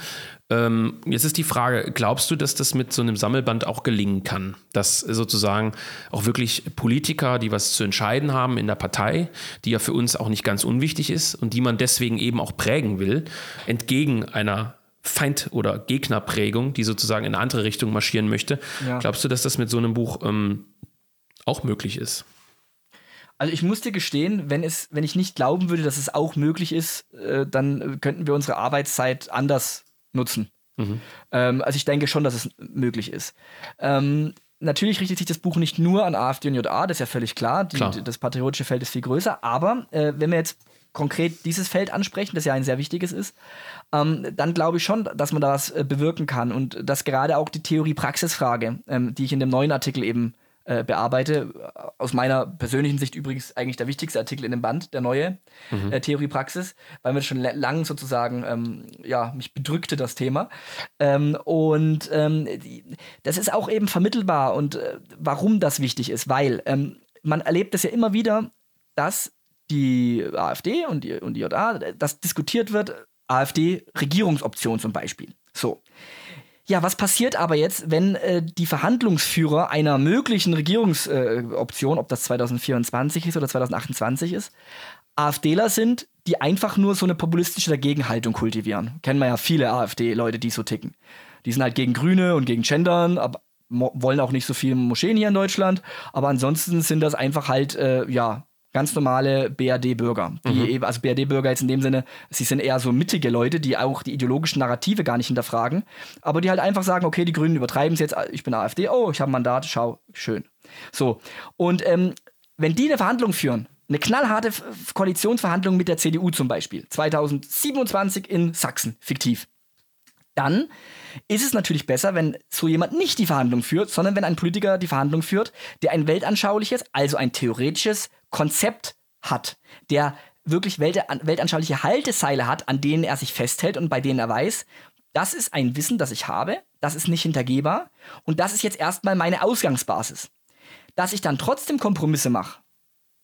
ähm, jetzt ist die Frage, glaubst du, dass das mit so einem Sammelband auch gelingen kann? Dass sozusagen auch wirklich Politiker, die was zu entscheiden haben in der Partei, die ja für uns auch nicht ganz unwichtig ist und die man deswegen eben auch prägen will, entgegen einer Feind- oder Gegnerprägung, die sozusagen in eine andere Richtung marschieren möchte. Ja. Glaubst du, dass das mit so einem Buch ähm, auch möglich ist? Also ich muss dir gestehen, wenn, es, wenn ich nicht glauben würde, dass es auch möglich ist, äh, dann könnten wir unsere Arbeitszeit anders nutzen. Mhm. Ähm, also ich denke schon, dass es möglich ist. Ähm, natürlich richtet sich das Buch nicht nur an AfD und JA, das ist ja völlig klar. Die, klar. Das patriotische Feld ist viel größer. Aber äh, wenn wir jetzt konkret dieses Feld ansprechen, das ja ein sehr wichtiges ist, ähm, dann glaube ich schon, dass man da was äh, bewirken kann und dass gerade auch die Theorie-Praxis-Frage, ähm, die ich in dem neuen Artikel eben äh, bearbeite. Aus meiner persönlichen Sicht übrigens eigentlich der wichtigste Artikel in dem Band, der neue mhm. äh, Theorie Praxis, weil mir schon lang sozusagen, ähm, ja, mich bedrückte das Thema. Ähm, und ähm, das ist auch eben vermittelbar und äh, warum das wichtig ist, weil ähm, man erlebt es ja immer wieder, dass die AfD und die, und die JA, dass diskutiert wird, AfD-Regierungsoption zum Beispiel. So. Ja, was passiert aber jetzt, wenn äh, die Verhandlungsführer einer möglichen Regierungsoption, äh, ob das 2024 ist oder 2028 ist, AfDler sind, die einfach nur so eine populistische Dagegenhaltung kultivieren. Kennen wir ja viele AfD-Leute, die so ticken. Die sind halt gegen Grüne und gegen Gendern, aber wollen auch nicht so viele Moscheen hier in Deutschland. Aber ansonsten sind das einfach halt, äh, ja, ganz normale BRD-Bürger. Mhm. Also BRD-Bürger jetzt in dem Sinne, sie sind eher so mittige Leute, die auch die ideologischen Narrative gar nicht hinterfragen, aber die halt einfach sagen, okay, die Grünen übertreiben es jetzt, ich bin AfD, oh, ich habe ein Mandat, schau, schön. So. Und ähm, wenn die eine Verhandlung führen, eine knallharte Koalitionsverhandlung mit der CDU zum Beispiel, 2027 in Sachsen, fiktiv, dann ist es natürlich besser, wenn so jemand nicht die Verhandlung führt, sondern wenn ein Politiker die Verhandlung führt, der ein weltanschauliches, also ein theoretisches Konzept hat, der wirklich weltanschauliche Halteseile hat, an denen er sich festhält und bei denen er weiß, das ist ein Wissen, das ich habe, das ist nicht hintergehbar und das ist jetzt erstmal meine Ausgangsbasis. Dass ich dann trotzdem Kompromisse mache,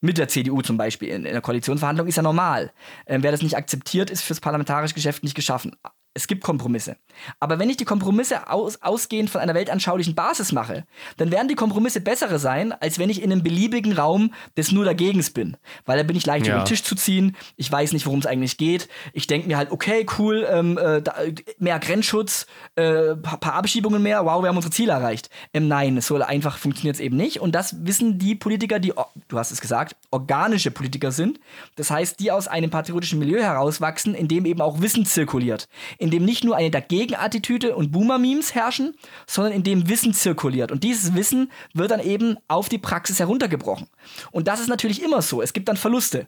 mit der CDU zum Beispiel in, in der Koalitionsverhandlung, ist ja normal. Ähm, wer das nicht akzeptiert, ist fürs parlamentarische Geschäft nicht geschaffen. Es gibt Kompromisse. Aber wenn ich die Kompromisse aus, ausgehend von einer weltanschaulichen Basis mache, dann werden die Kompromisse bessere sein, als wenn ich in einem beliebigen Raum des nur Dagegens bin. Weil da bin ich leicht ja. über den Tisch zu ziehen, ich weiß nicht, worum es eigentlich geht. Ich denke mir halt, okay, cool, ähm, äh, da, mehr Grenzschutz, äh, paar, Abschiebungen mehr, wow, wir haben unsere Ziele erreicht. Ähm, nein, es soll einfach funktioniert es eben nicht. Und das wissen die Politiker, die, du hast es gesagt, organische Politiker sind. Das heißt, die aus einem patriotischen Milieu herauswachsen, in dem eben auch Wissen zirkuliert. In in dem nicht nur eine Dagegen-Attitüde und Boomer-Memes herrschen, sondern in dem Wissen zirkuliert. Und dieses Wissen wird dann eben auf die Praxis heruntergebrochen. Und das ist natürlich immer so. Es gibt dann Verluste.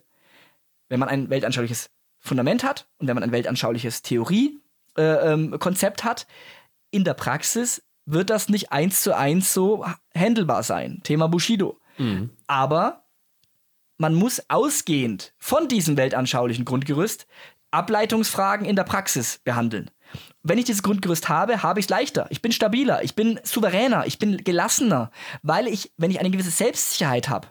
Wenn man ein weltanschauliches Fundament hat und wenn man ein weltanschauliches Theorie-Konzept äh, ähm, hat, in der Praxis wird das nicht eins zu eins so handelbar sein. Thema Bushido. Mhm. Aber man muss ausgehend von diesem weltanschaulichen Grundgerüst Ableitungsfragen in der Praxis behandeln. Wenn ich dieses Grundgerüst habe, habe ich es leichter. Ich bin stabiler, ich bin souveräner, ich bin gelassener, weil ich, wenn ich eine gewisse Selbstsicherheit habe,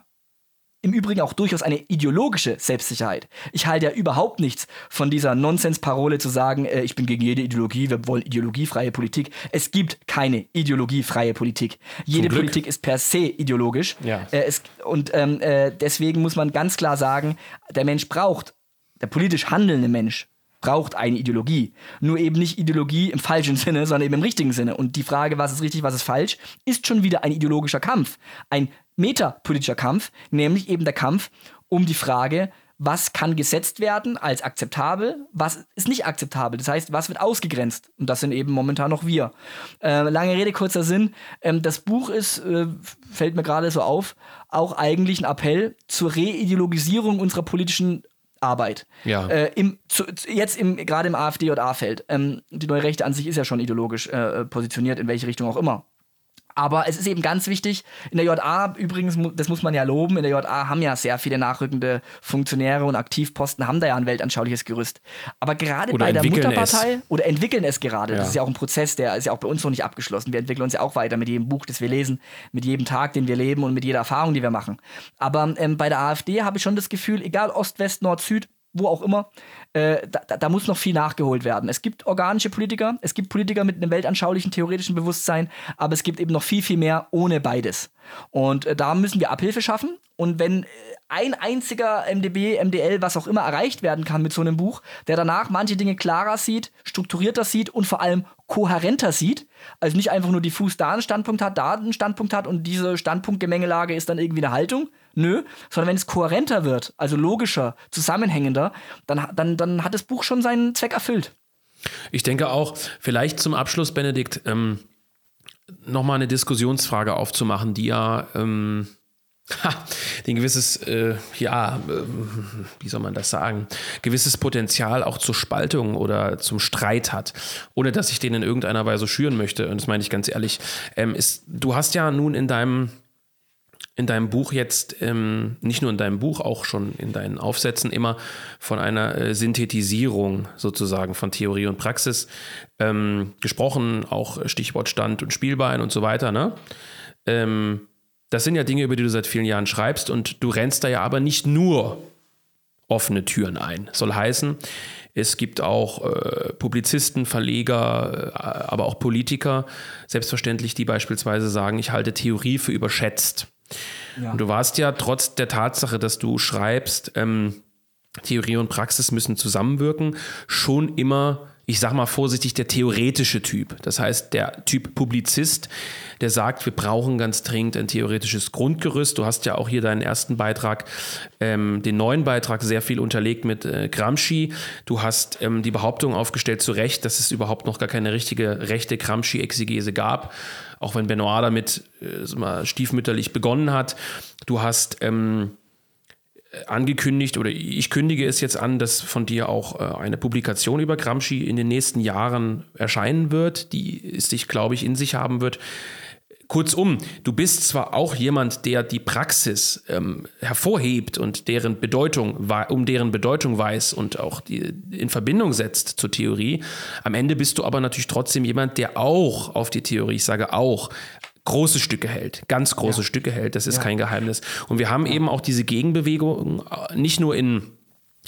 im Übrigen auch durchaus eine ideologische Selbstsicherheit. Ich halte ja überhaupt nichts von dieser Nonsensparole zu sagen, äh, ich bin gegen jede Ideologie, wir wollen ideologiefreie Politik. Es gibt keine ideologiefreie Politik. Jede Politik ist per se ideologisch. Ja. Äh, es, und ähm, äh, deswegen muss man ganz klar sagen, der Mensch braucht der politisch handelnde Mensch braucht eine Ideologie. Nur eben nicht Ideologie im falschen Sinne, sondern eben im richtigen Sinne. Und die Frage, was ist richtig, was ist falsch, ist schon wieder ein ideologischer Kampf. Ein metapolitischer Kampf, nämlich eben der Kampf um die Frage, was kann gesetzt werden als akzeptabel, was ist nicht akzeptabel. Das heißt, was wird ausgegrenzt? Und das sind eben momentan noch wir. Äh, lange Rede, kurzer Sinn. Ähm, das Buch ist, äh, fällt mir gerade so auf, auch eigentlich ein Appell zur Reideologisierung unserer politischen Arbeit. Ja. Äh, im, zu, jetzt im, gerade im AfD- und A-Feld. Ähm, die neue Rechte an sich ist ja schon ideologisch äh, positioniert, in welche Richtung auch immer. Aber es ist eben ganz wichtig, in der JA übrigens, das muss man ja loben, in der JA haben ja sehr viele nachrückende Funktionäre und Aktivposten, haben da ja ein weltanschauliches Gerüst. Aber gerade oder bei der Mutterpartei es. oder entwickeln es gerade, ja. das ist ja auch ein Prozess, der ist ja auch bei uns noch nicht abgeschlossen. Wir entwickeln uns ja auch weiter mit jedem Buch, das wir lesen, mit jedem Tag, den wir leben und mit jeder Erfahrung, die wir machen. Aber ähm, bei der AfD habe ich schon das Gefühl, egal Ost, West, Nord, Süd, wo auch immer, äh, da, da, muss noch viel nachgeholt werden. Es gibt organische Politiker, es gibt Politiker mit einem weltanschaulichen, theoretischen Bewusstsein, aber es gibt eben noch viel, viel mehr ohne beides. Und äh, da müssen wir Abhilfe schaffen. Und wenn äh, ein einziger MDB, MDL, was auch immer erreicht werden kann mit so einem Buch, der danach manche Dinge klarer sieht, strukturierter sieht und vor allem kohärenter sieht, also nicht einfach nur diffus da einen Standpunkt hat, da einen Standpunkt hat und diese Standpunktgemengelage ist dann irgendwie eine Haltung. Nö, sondern wenn es kohärenter wird, also logischer, zusammenhängender, dann, dann, dann hat das Buch schon seinen Zweck erfüllt. Ich denke auch, vielleicht zum Abschluss, Benedikt, ähm, nochmal eine Diskussionsfrage aufzumachen, die ja ähm, ha, ein gewisses, äh, ja, äh, wie soll man das sagen, gewisses Potenzial auch zur Spaltung oder zum Streit hat, ohne dass ich den in irgendeiner Weise schüren möchte. Und das meine ich ganz ehrlich. Ähm, ist, du hast ja nun in deinem in deinem Buch jetzt, ähm, nicht nur in deinem Buch, auch schon in deinen Aufsätzen immer von einer äh, Synthetisierung sozusagen von Theorie und Praxis ähm, gesprochen, auch Stichwort Stand und Spielbein und so weiter. Ne? Ähm, das sind ja Dinge, über die du seit vielen Jahren schreibst und du rennst da ja aber nicht nur offene Türen ein. Soll heißen, es gibt auch äh, Publizisten, Verleger, äh, aber auch Politiker, selbstverständlich, die beispielsweise sagen, ich halte Theorie für überschätzt. Ja. Und du warst ja trotz der Tatsache, dass du schreibst, ähm, Theorie und Praxis müssen zusammenwirken, schon immer, ich sag mal vorsichtig, der theoretische Typ. Das heißt, der Typ Publizist, der sagt, wir brauchen ganz dringend ein theoretisches Grundgerüst. Du hast ja auch hier deinen ersten Beitrag, ähm, den neuen Beitrag, sehr viel unterlegt mit äh, Gramsci. Du hast ähm, die Behauptung aufgestellt, zu Recht, dass es überhaupt noch gar keine richtige rechte Gramsci-Exegese gab auch wenn Benoit damit äh, stiefmütterlich begonnen hat. Du hast ähm, angekündigt oder ich kündige es jetzt an, dass von dir auch äh, eine Publikation über Gramsci in den nächsten Jahren erscheinen wird, die es sich, glaube ich, in sich haben wird. Kurzum, du bist zwar auch jemand, der die Praxis ähm, hervorhebt und deren Bedeutung, um deren Bedeutung weiß und auch die in Verbindung setzt zur Theorie. Am Ende bist du aber natürlich trotzdem jemand, der auch auf die Theorie, ich sage auch, große Stücke hält, ganz große ja. Stücke hält. Das ist ja. kein Geheimnis. Und wir haben ja. eben auch diese Gegenbewegung äh, nicht nur in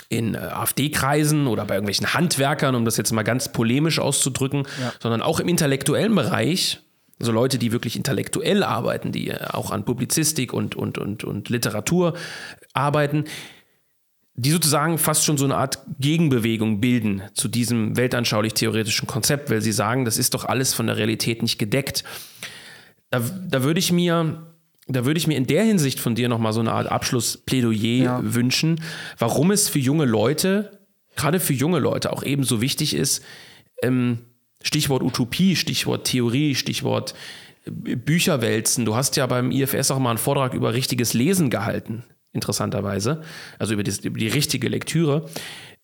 in äh, AfD-Kreisen oder bei irgendwelchen Handwerkern, um das jetzt mal ganz polemisch auszudrücken, sondern auch im intellektuellen Bereich also Leute, die wirklich intellektuell arbeiten, die äh, auch an Publizistik und, und, und, und Literatur arbeiten, die sozusagen fast schon so eine Art Gegenbewegung bilden zu diesem weltanschaulich-theoretischen Konzept, weil sie sagen, das ist doch alles von der Realität nicht gedeckt. Da, da würde ich mir da würde ich mir in der Hinsicht von dir nochmal so eine Art Abschlussplädoyer ja. wünschen, warum es für junge Leute, gerade für junge Leute auch ebenso wichtig ist, ähm, Stichwort Utopie, Stichwort Theorie, Stichwort äh, Bücherwälzen. Du hast ja beim IFS auch mal einen Vortrag über richtiges Lesen gehalten, interessanterweise. Also über, das, über die richtige Lektüre.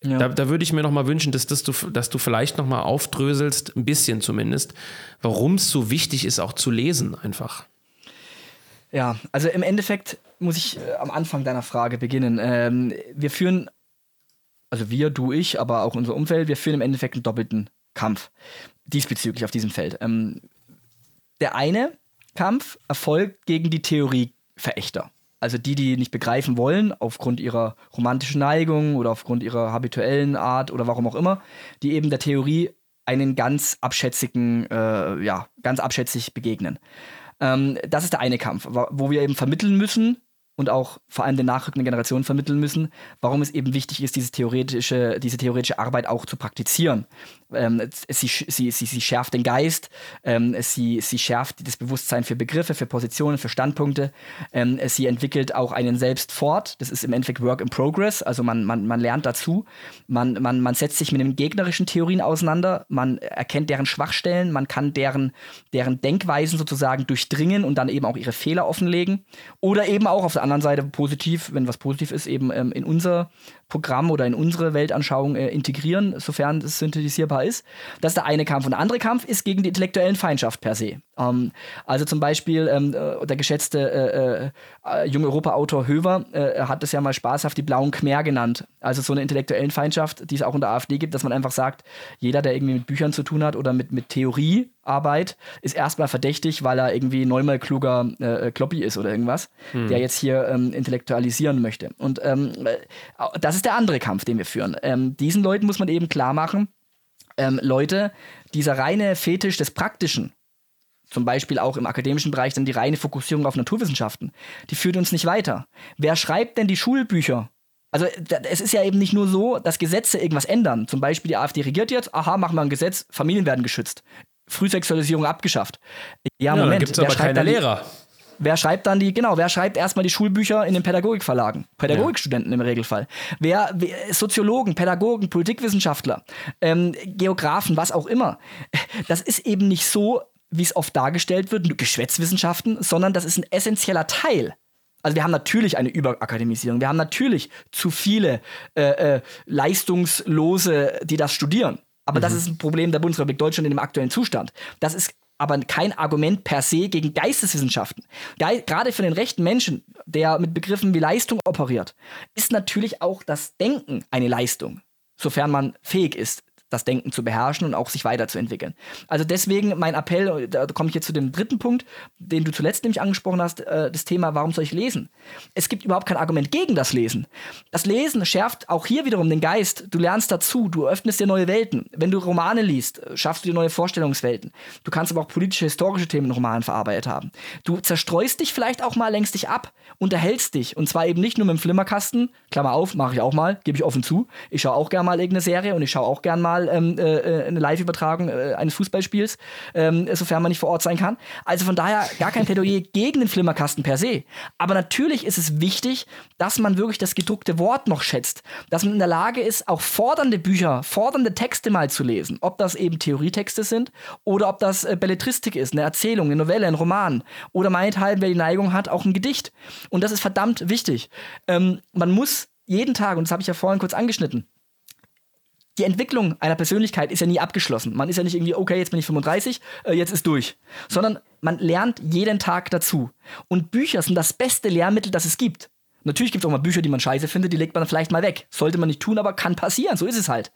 Ja. Da, da, würde ich mir noch mal wünschen, dass, dass, du, dass du vielleicht noch mal aufdröselst, ein bisschen zumindest, warum es so wichtig ist, auch zu lesen einfach. Ja, also im Endeffekt muss ich äh, am Anfang deiner Frage beginnen. Ähm, wir führen, also wir, du, ich, aber auch unser Umfeld, wir führen im Endeffekt einen doppelten Kampf diesbezüglich auf diesem Feld. Ähm, der eine Kampf erfolgt gegen die Theorieverächter. Also die, die nicht begreifen wollen, aufgrund ihrer romantischen Neigung oder aufgrund ihrer habituellen Art oder warum auch immer, die eben der Theorie einen ganz abschätzigen, äh, ja, ganz abschätzig begegnen. Ähm, das ist der eine Kampf, wo wir eben vermitteln müssen, und auch vor allem den nachrückenden Generationen vermitteln müssen, warum es eben wichtig ist, diese theoretische, diese theoretische Arbeit auch zu praktizieren. Ähm, sie, sie, sie, sie schärft den Geist, ähm, sie, sie schärft das Bewusstsein für Begriffe, für Positionen, für Standpunkte. Ähm, sie entwickelt auch einen selbst fort. Das ist im Endeffekt Work in Progress. Also man, man, man lernt dazu. Man, man, man setzt sich mit den gegnerischen Theorien auseinander. Man erkennt deren Schwachstellen. Man kann deren, deren Denkweisen sozusagen durchdringen und dann eben auch ihre Fehler offenlegen. Oder eben auch auf der anderen Seite positiv, wenn was positiv ist, eben ähm, in unser Programm oder in unsere Weltanschauung äh, integrieren, sofern es synthetisierbar ist. Das ist der eine Kampf. Und der andere Kampf ist gegen die intellektuellen Feindschaft per se. Ähm, also zum Beispiel ähm, äh, der geschätzte äh, äh, junge Europa-Autor Höver äh, hat es ja mal spaßhaft die blauen Khmer genannt. Also so eine intellektuellen Feindschaft, die es auch in der AfD gibt, dass man einfach sagt, jeder, der irgendwie mit Büchern zu tun hat oder mit, mit Theoriearbeit, ist erstmal verdächtig, weil er irgendwie neunmal kluger äh, Kloppi ist oder irgendwas, hm. der jetzt hier ähm, intellektualisieren möchte. Und ähm, das ist der andere Kampf, den wir führen. Ähm, diesen Leuten muss man eben klar machen, ähm, Leute, dieser reine Fetisch des Praktischen, zum Beispiel auch im akademischen Bereich dann die reine Fokussierung auf Naturwissenschaften, die führt uns nicht weiter. Wer schreibt denn die Schulbücher Also es ist ja eben nicht nur so, dass Gesetze irgendwas ändern. Zum Beispiel die AfD regiert jetzt, aha, machen wir ein Gesetz, Familien werden geschützt. Frühsexualisierung abgeschafft. Ja, ja Moment. Gibt es aber keine Lehrer. Wer schreibt dann die, genau, wer schreibt erstmal die Schulbücher in den Pädagogikverlagen? Pädagogikstudenten im Regelfall. Wer, wer, Soziologen, Pädagogen, Politikwissenschaftler, ähm, Geografen, was auch immer. Das ist eben nicht so, wie es oft dargestellt wird, Geschwätzwissenschaften, sondern das ist ein essentieller Teil also wir haben natürlich eine Überakademisierung. Wir haben natürlich zu viele äh, äh, Leistungslose, die das studieren. Aber mhm. das ist ein Problem der Bundesrepublik Deutschland in dem aktuellen Zustand. Das ist aber kein Argument per se gegen Geisteswissenschaften. Ge gerade für den rechten Menschen, der mit Begriffen wie Leistung operiert, ist natürlich auch das Denken eine Leistung, sofern man fähig ist, das Denken zu beherrschen und auch sich weiterzuentwickeln. Also deswegen mein Appell, da komme ich jetzt zu dem dritten Punkt, den du zuletzt nämlich angesprochen hast, äh, das Thema, warum soll ich lesen? Es gibt überhaupt kein Argument gegen das Lesen. Das Lesen schärft auch hier wiederum den Geist. Du lernst dazu, du öffnest dir neue Welten. Wenn du Romane liest, schaffst du dir neue Vorstellungswelten. Du kannst aber auch politische, historische Themen in Romanen verarbeitet haben. Du zerstreust dich vielleicht auch mal, lenkst dich ab, unterhältst dich und zwar eben nicht nur mit dem Flimmerkasten, Klammer auf, mache ich auch mal, gebe ich offen zu. Ich schaue auch gerne mal irgendeine Serie und ich schaue auch gerne mal mal ähm, äh, äh, eine Live-Übertragung äh, eines Fußballspiels, ähm, sofern man nicht vor Ort sein kann. Also von daher gar kein Plädoyer gegen den Flimmerkasten per se. Aber natürlich ist es wichtig, dass man wirklich das gedruckte Wort noch schätzt, dass man in der Lage ist, auch fordernde Bücher, fordernde Texte mal zu lesen. Ob das eben Theorietexte sind oder ob das äh, Belletristik ist, eine Erzählung, eine Novelle, ein Roman oder meinethalben, wer die Neigung hat, auch ein Gedicht. Und das ist verdammt wichtig. Ähm, man muss jeden Tag, und das habe ich ja vorhin kurz angeschnitten, die Entwicklung einer Persönlichkeit ist ja nie abgeschlossen. Man ist ja nicht irgendwie, okay, jetzt bin ich 35, äh, jetzt ist durch. Sondern man lernt jeden Tag dazu. Und Bücher sind das beste Lehrmittel, das es gibt. Natürlich gibt es auch mal Bücher, die man scheiße findet, die legt man vielleicht mal weg. Sollte man nicht tun, aber kann passieren, so ist es halt.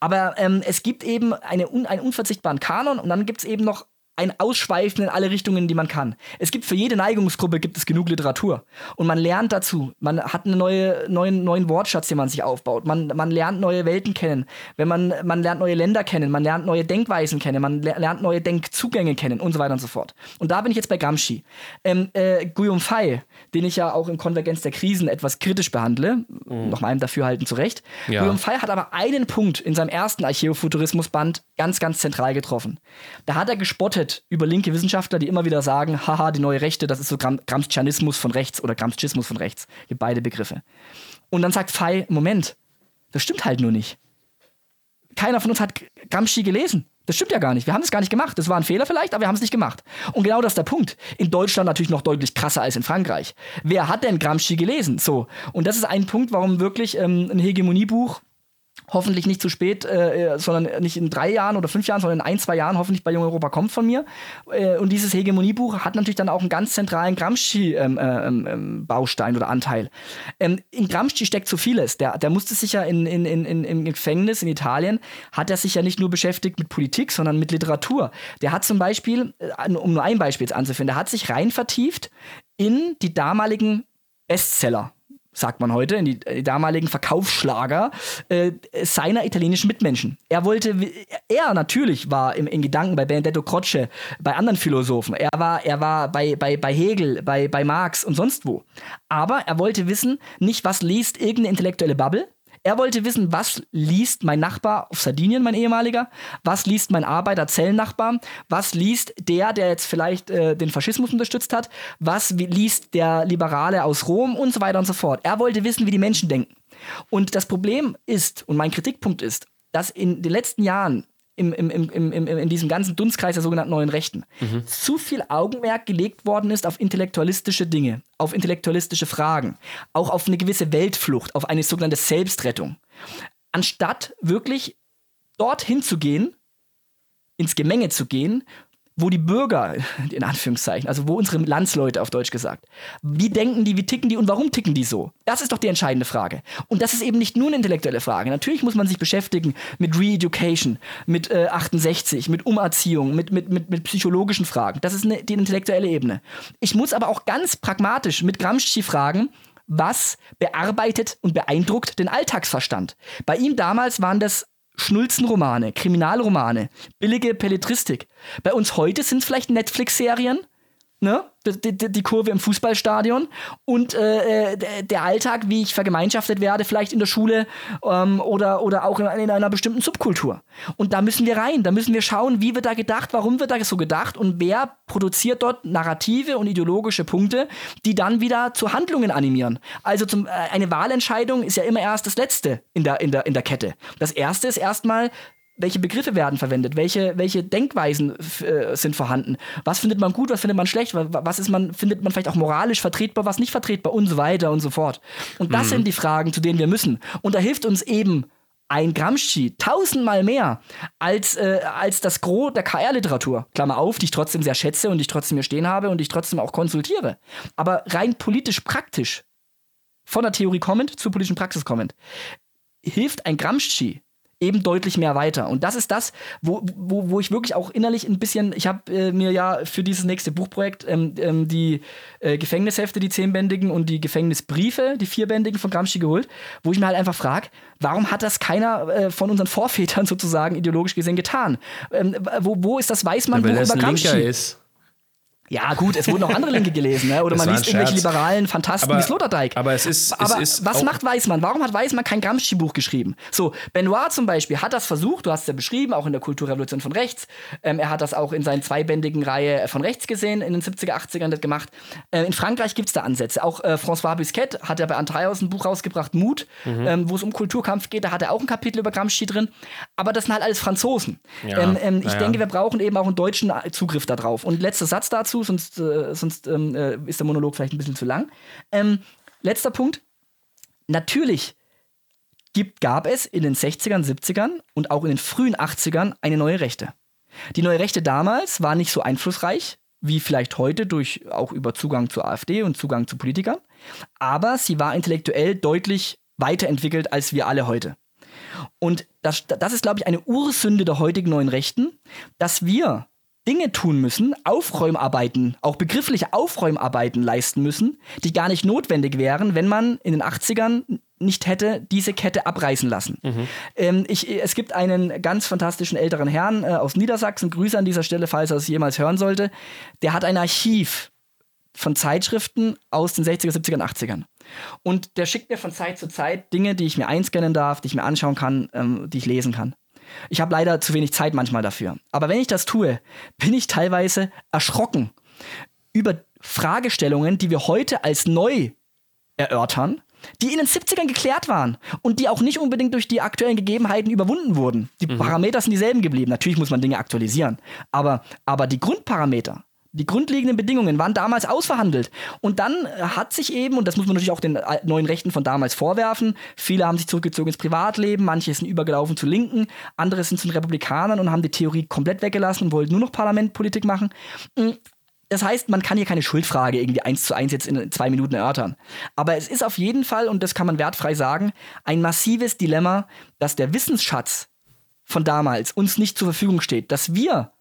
Aber ähm, es gibt eben eine, einen unverzichtbaren Kanon und dann gibt es eben noch ein Ausschweifen in alle Richtungen, die man kann. Es gibt für jede Neigungsgruppe gibt es genug Literatur und man lernt dazu. Man hat einen neue, neuen, neuen Wortschatz, den man sich aufbaut. Man, man lernt neue Welten kennen. Wenn man, man lernt neue Länder kennen, man lernt neue Denkweisen kennen, man lernt neue Denkzugänge kennen und so weiter und so fort. Und da bin ich jetzt bei Gramsci. Ähm, äh, Guillaume Fay, den ich ja auch in Konvergenz der Krisen etwas kritisch behandle, mhm. nach meinem Dafürhalten zurecht. Ja. Guillaume Fay hat aber einen Punkt in seinem ersten Archäofuturismus-Band ganz, ganz zentral getroffen. Da hat er gespottet geredet über linke Wissenschaftler, die immer wieder sagen, haha, die neue Rechte, das ist so Gram Gramscianismus von rechts oder Gramscismus von rechts. Beide Begriffe. Und dann sagt Fei, Moment, das stimmt halt nur nicht. Keiner von uns hat Gramsci gelesen. Das stimmt ja gar nicht. Wir haben es gar nicht gemacht. Das war ein Fehler vielleicht, aber wir haben es nicht gemacht. Und genau das ist der Punkt. In Deutschland natürlich noch deutlich krasser als in Frankreich. Wer hat denn Gramsci gelesen? So. Und das ist ein Punkt, warum wirklich ähm, ein Hegemoniebuch hoffentlich nicht zu spät, äh, sondern nicht in drei Jahren oder fünf Jahren, sondern in ein, zwei Jahren hoffentlich bei Jung Europa kommt von mir. Äh, und dieses Hegemoniebuch hat natürlich dann auch einen ganz zentralen Gramsci-Baustein ähm, äh, ähm, oder Anteil. Ähm, in Gramsci steckt so vieles. Der, der musste sich ja in, in, in, im Gefängnis in Italien, hat er sich ja nicht nur beschäftigt mit Politik, sondern mit Literatur. Der hat zum Beispiel, äh, um nur ein Beispiel anzufinden, der hat sich rein vertieft in die damaligen Bestseller sagt man heute, in die, die damaligen Verkaufsschlager äh, seiner italienischen Mitmenschen. Er wollte, er natürlich war im, in Gedanken bei Benedetto Croce, bei anderen Philosophen. Er war, er war bei, bei, bei Hegel, bei, bei Marx und sonst wo. Aber er wollte wissen, nicht was liest irgendeine intellektuelle Bubble, er wollte wissen, was liest mein Nachbar auf Sardinien, mein ehemaliger, was liest mein Arbeiterzellennachbar, was liest der, der jetzt vielleicht äh, den Faschismus unterstützt hat, was liest der Liberale aus Rom und so weiter und so fort. Er wollte wissen, wie die Menschen denken. Und das Problem ist, und mein Kritikpunkt ist, dass in den letzten Jahren im, im, im, im, im, in diesem ganzen Dunstkreis der sogenannten neuen Rechten mhm. zu viel Augenmerk gelegt worden ist auf intellektualistische Dinge, auf intellektualistische Fragen, auch auf eine gewisse Weltflucht, auf eine sogenannte Selbstrettung. Anstatt wirklich dorthin zu gehen, ins Gemenge zu gehen, wo die Bürger, in Anführungszeichen, also wo unsere Landsleute auf Deutsch gesagt, wie denken die, wie ticken die und warum ticken die so? Das ist doch die entscheidende Frage. Und das ist eben nicht nur eine intellektuelle Frage. Natürlich muss man sich beschäftigen mit Re-Education, mit äh, 68, mit Umerziehung, mit, mit, mit, mit psychologischen Fragen. Das ist eine, die intellektuelle Ebene. Ich muss aber auch ganz pragmatisch mit Gramsci fragen, was bearbeitet und beeindruckt den Alltagsverstand. Bei ihm damals waren das Schnulzenromane, Kriminalromane, billige Belletristik. Bei uns heute sind es vielleicht Netflix-Serien, ne? Die, die, die Kurve im Fußballstadion und äh, der Alltag, wie ich vergemeinschaftet werde, vielleicht in der Schule ähm, oder, oder auch in, in, einer bestimmten Subkultur. Und da müssen wir rein, da müssen wir schauen, wie wird da gedacht, warum wird da so gedacht und wer produziert dort Narrative und ideologische Punkte, die dann wieder zu Handlungen animieren. Also zum, äh, eine Wahlentscheidung ist ja immer erst das Letzte in der, in der, in der Kette. Das Erste ist erstmal, welche Begriffe werden verwendet, welche, welche Denkweisen äh, sind vorhanden, was findet man gut, was findet man schlecht, was ist man, findet man vielleicht auch moralisch vertretbar, was nicht vertretbar und so weiter und so fort. Und das mhm. sind die Fragen, zu denen wir müssen. Und da hilft uns eben ein Gramsci tausendmal mehr als, äh, als das Gros der KR-Literatur. Klammer auf, die ich trotzdem sehr schätze und die ich trotzdem hier stehen habe und die ich trotzdem auch konsultiere. Aber rein politisch praktisch, von der Theorie kommend zur politischen Praxis kommend, hilft ein Gramsci eben deutlich mehr weiter. Und das ist das, wo, wo, wo ich wirklich auch innerlich ein bisschen, ich habe äh, mir ja für dieses nächste Buchprojekt ähm, ähm, die äh, Gefängnishefte, die zehnbändigen und die Gefängnisbriefe, die vierbändigen von Gramsci geholt, wo ich mir halt einfach frage, warum hat das keiner äh, von unseren Vorvätern sozusagen ideologisch gesehen getan? Ähm, wo, wo ist das Weißmann-Buch über Gramsci? Ist. Ja, gut, es wurden auch andere Linke gelesen, ne? oder das man liest irgendwelche liberalen Fantasten aber, wie Sloterdijk. Aber es ist. Aber es ist was macht Weismann? Warum hat Weismann kein Gramsci-Buch geschrieben? So, Benoit zum Beispiel hat das versucht, du hast es ja beschrieben, auch in der Kulturrevolution von rechts. Ähm, er hat das auch in seinen zweibändigen Reihe von rechts gesehen, in den 70er, 80ern gemacht. Äh, in Frankreich gibt es da Ansätze. Auch äh, François Bisquet hat ja bei Antreios ein Buch rausgebracht, Mut, mhm. ähm, wo es um Kulturkampf geht. Da hat er auch ein Kapitel über Gramsci drin. Aber das sind halt alles Franzosen. Ja. Ähm, ähm ich ja. denke, wir brauchen eben auch einen deutschen Zugriff darauf. Und letzter Satz dazu, sonst. Äh, sonst ähm, äh, ist der Monolog vielleicht ein bisschen zu lang. Ähm, letzter Punkt. Natürlich gibt, gab es in den 60ern, 70ern und auch in den frühen 80ern eine neue Rechte. Die neue Rechte damals war nicht so einflussreich wie vielleicht heute durch auch über Zugang zur AfD und Zugang zu Politikern, aber sie war intellektuell deutlich weiterentwickelt als wir alle heute. Und das, das ist, glaube ich, eine Ursünde der heutigen neuen Rechten, dass wir Dinge tun müssen, Aufräumarbeiten, auch begriffliche Aufräumarbeiten leisten müssen, die gar nicht notwendig wären, wenn man in den 80ern nicht hätte diese Kette abreißen lassen. Mhm. Ähm, ich, es gibt einen ganz fantastischen älteren Herrn äh, aus Niedersachsen, Grüße an dieser Stelle, falls er es jemals hören sollte, der hat ein Archiv von Zeitschriften aus den 60er, 70er, 80ern. Und der schickt mir von Zeit zu Zeit Dinge, die ich mir einscannen darf, die ich mir anschauen kann, ähm, die ich lesen kann. Ich habe leider zu wenig Zeit manchmal dafür. Aber wenn ich das tue, bin ich teilweise erschrocken über Fragestellungen, die wir heute als neu erörtern, die in den 70ern geklärt waren und die auch nicht unbedingt durch die aktuellen Gegebenheiten überwunden wurden. Die mhm. Parameter sind dieselben geblieben. Natürlich muss man Dinge aktualisieren. Aber, aber die Grundparameter, die grundlegenden Bedingungen waren damals ausverhandelt. Und dann äh, hat sich eben, und das muss man natürlich auch den neuen Rechten von damals vorwerfen, viele haben sich zurückgezogen ins Privatleben, manche sind übergelaufen zu Linken, andere sind zu den Republikanern und haben die Theorie komplett weggelassen und wollten nur noch Parlamentpolitik machen. Mm, das heißt, man kann hier keine Schuldfrage irgendwie eins zu eins jetzt in zwei Minuten erörtern. Aber es ist auf jeden Fall, und das kann man wertfrei sagen, ein massives Dilemma, dass der Wissensschatz von damals uns nicht zur Verfügung steht, dass wir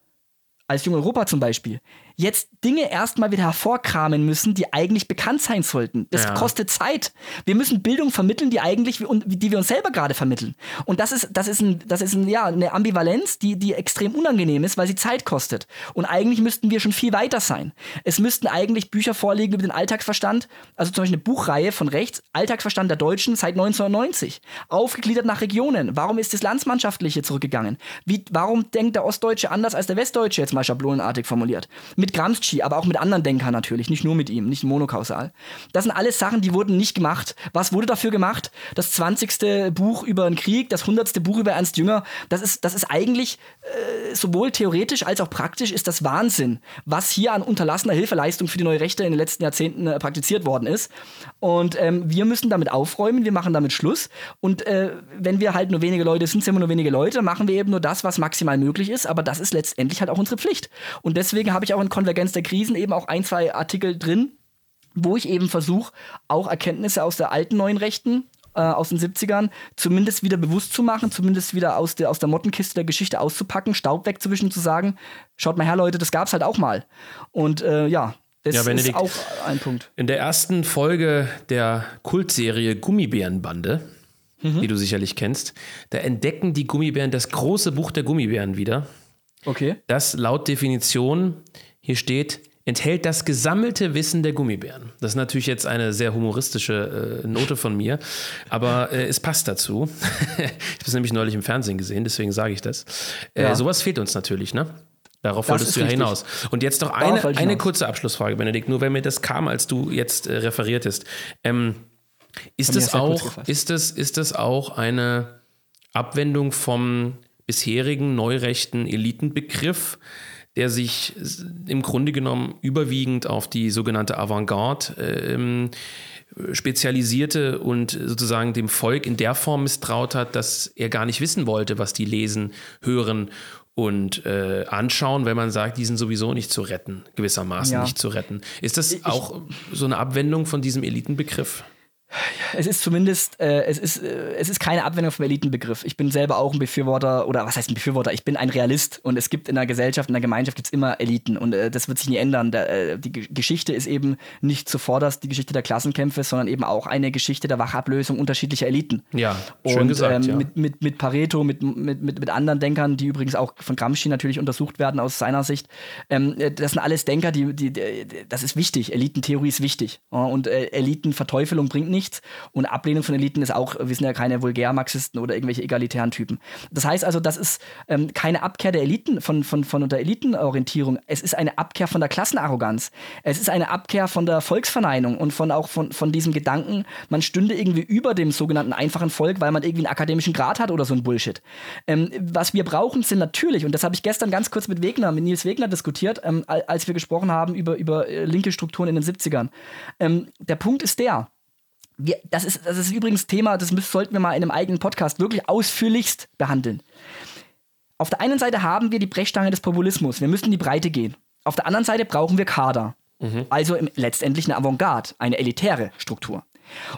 als Jung Europa zum Beispiel, jetzt Dinge erstmal wieder hervorkramen müssen, die eigentlich bekannt sein sollten. Das ja. kostet Zeit. Wir müssen Bildung vermitteln, die eigentlich, die wir uns selber gerade vermitteln. Und das ist, das ist, ein, das ist ein, ja, eine Ambivalenz, die, die extrem unangenehm ist, weil sie Zeit kostet. Und eigentlich müssten wir schon viel weiter sein. Es müssten eigentlich Bücher vorliegen über den Alltagsverstand, also zum Beispiel eine Buchreihe von rechts, Alltagsverstand der Deutschen seit 1990, aufgegliedert nach Regionen. Warum ist das Landsmannschaftliche zurückgegangen? Wie, warum denkt der Ostdeutsche anders als der Westdeutsche, jetzt mal schablonenartig formuliert? Mit Gramsci, aber auch mit anderen Denkern natürlich, nicht nur mit ihm, nicht monokausal. Das sind alles Sachen, die wurden nicht gemacht. Was wurde dafür gemacht? Das 20. Buch über den Krieg, das 100. Buch über Ernst Jünger, das ist, das ist eigentlich äh, sowohl theoretisch als auch praktisch ist das Wahnsinn, was hier an unterlassener Hilfeleistung für die neue Rechte in den letzten Jahrzehnten äh, praktiziert worden ist. Und ähm, wir müssen damit aufräumen, wir machen damit Schluss. Und äh, wenn wir halt nur wenige Leute sind, sind wir nur wenige Leute, machen wir eben nur das, was maximal möglich ist. Aber das ist letztendlich halt auch unsere Pflicht. Und deswegen habe ich auch in Konvergenz der Krisen eben auch ein, zwei Artikel drin, wo ich eben versuche, auch Erkenntnisse aus der alten neuen Rechten äh, aus den 70ern zumindest wieder bewusst zu machen, zumindest wieder aus der, aus der Mottenkiste der Geschichte auszupacken, Staub wegzuwischen, zu sagen, schaut mal her, Leute, das gab es halt auch mal. Und äh, ja, das ja, ist auch ein Punkt. In der ersten Folge der Kultserie Gummibärenbande, mhm. die du sicherlich kennst, da entdecken die Gummibären das große Buch der Gummibären wieder. Okay. Das laut Definition hier steht, enthält das gesammelte Wissen der Gummibären. Das ist natürlich jetzt eine sehr humoristische äh, Note von mir, aber äh, es passt dazu. ich habe es nämlich neulich im Fernsehen gesehen, deswegen sage ich das. Äh, ja. Sowas fehlt uns natürlich, ne? Darauf das wolltest du ja hinaus. Und jetzt noch eine, eine kurze Abschlussfrage, Benedikt, nur wenn mir das kam, als du jetzt äh, referiertest. Ähm, ist, das auch, ist, das, ist das auch eine Abwendung vom bisherigen neurechten Elitenbegriff, der sich im Grunde genommen überwiegend auf die sogenannte Avantgarde ähm, spezialisierte und sozusagen dem Volk in der Form misstraut hat, dass er gar nicht wissen wollte, was die lesen, hören und äh, anschauen, wenn man sagt, die sind sowieso nicht zu retten, gewissermaßen ja. nicht zu retten. Ist das ich, auch so eine Abwendung von diesem Elitenbegriff? Es ist zumindest, äh, es, ist, äh, es ist keine Abwendung vom Elitenbegriff. Ich bin selber auch ein Befürworter, oder was heißt ein Befürworter? Ich bin ein Realist und es gibt in der Gesellschaft, in der Gemeinschaft gibt es immer Eliten und äh, das wird sich nie ändern. Der, äh, die G Geschichte ist eben nicht zuvorderst die Geschichte der Klassenkämpfe, sondern eben auch eine Geschichte der Wachablösung unterschiedlicher Eliten. Ja, schön und, gesagt. Ähm, ja. Mit, mit, mit Pareto, mit, mit, mit, mit anderen Denkern, die übrigens auch von Gramsci natürlich untersucht werden aus seiner Sicht. Ähm, äh, das sind alles Denker, die, die, die, das ist wichtig. Elitentheorie ist wichtig. Und äh, Elitenverteufelung bringt nichts. Und Ablehnung von Eliten ist auch, wir sind ja keine Vulgärmarxisten oder irgendwelche egalitären Typen. Das heißt also, das ist ähm, keine Abkehr der Eliten, von, von, von der Elitenorientierung. Es ist eine Abkehr von der Klassenarroganz. Es ist eine Abkehr von der Volksverneinung und von auch von, von diesem Gedanken, man stünde irgendwie über dem sogenannten einfachen Volk, weil man irgendwie einen akademischen Grad hat oder so ein Bullshit. Ähm, was wir brauchen, sind natürlich, und das habe ich gestern ganz kurz mit Wegner, mit Nils Wegner diskutiert, ähm, als wir gesprochen haben über, über äh, linke Strukturen in den 70ern. Ähm, der Punkt ist der, wir, das, ist, das ist übrigens Thema, das müssen, sollten wir mal in einem eigenen Podcast wirklich ausführlichst behandeln. Auf der einen Seite haben wir die Brechstange des Populismus. Wir müssen in die Breite gehen. Auf der anderen Seite brauchen wir Kader. Mhm. Also im, letztendlich eine Avantgarde, eine elitäre Struktur.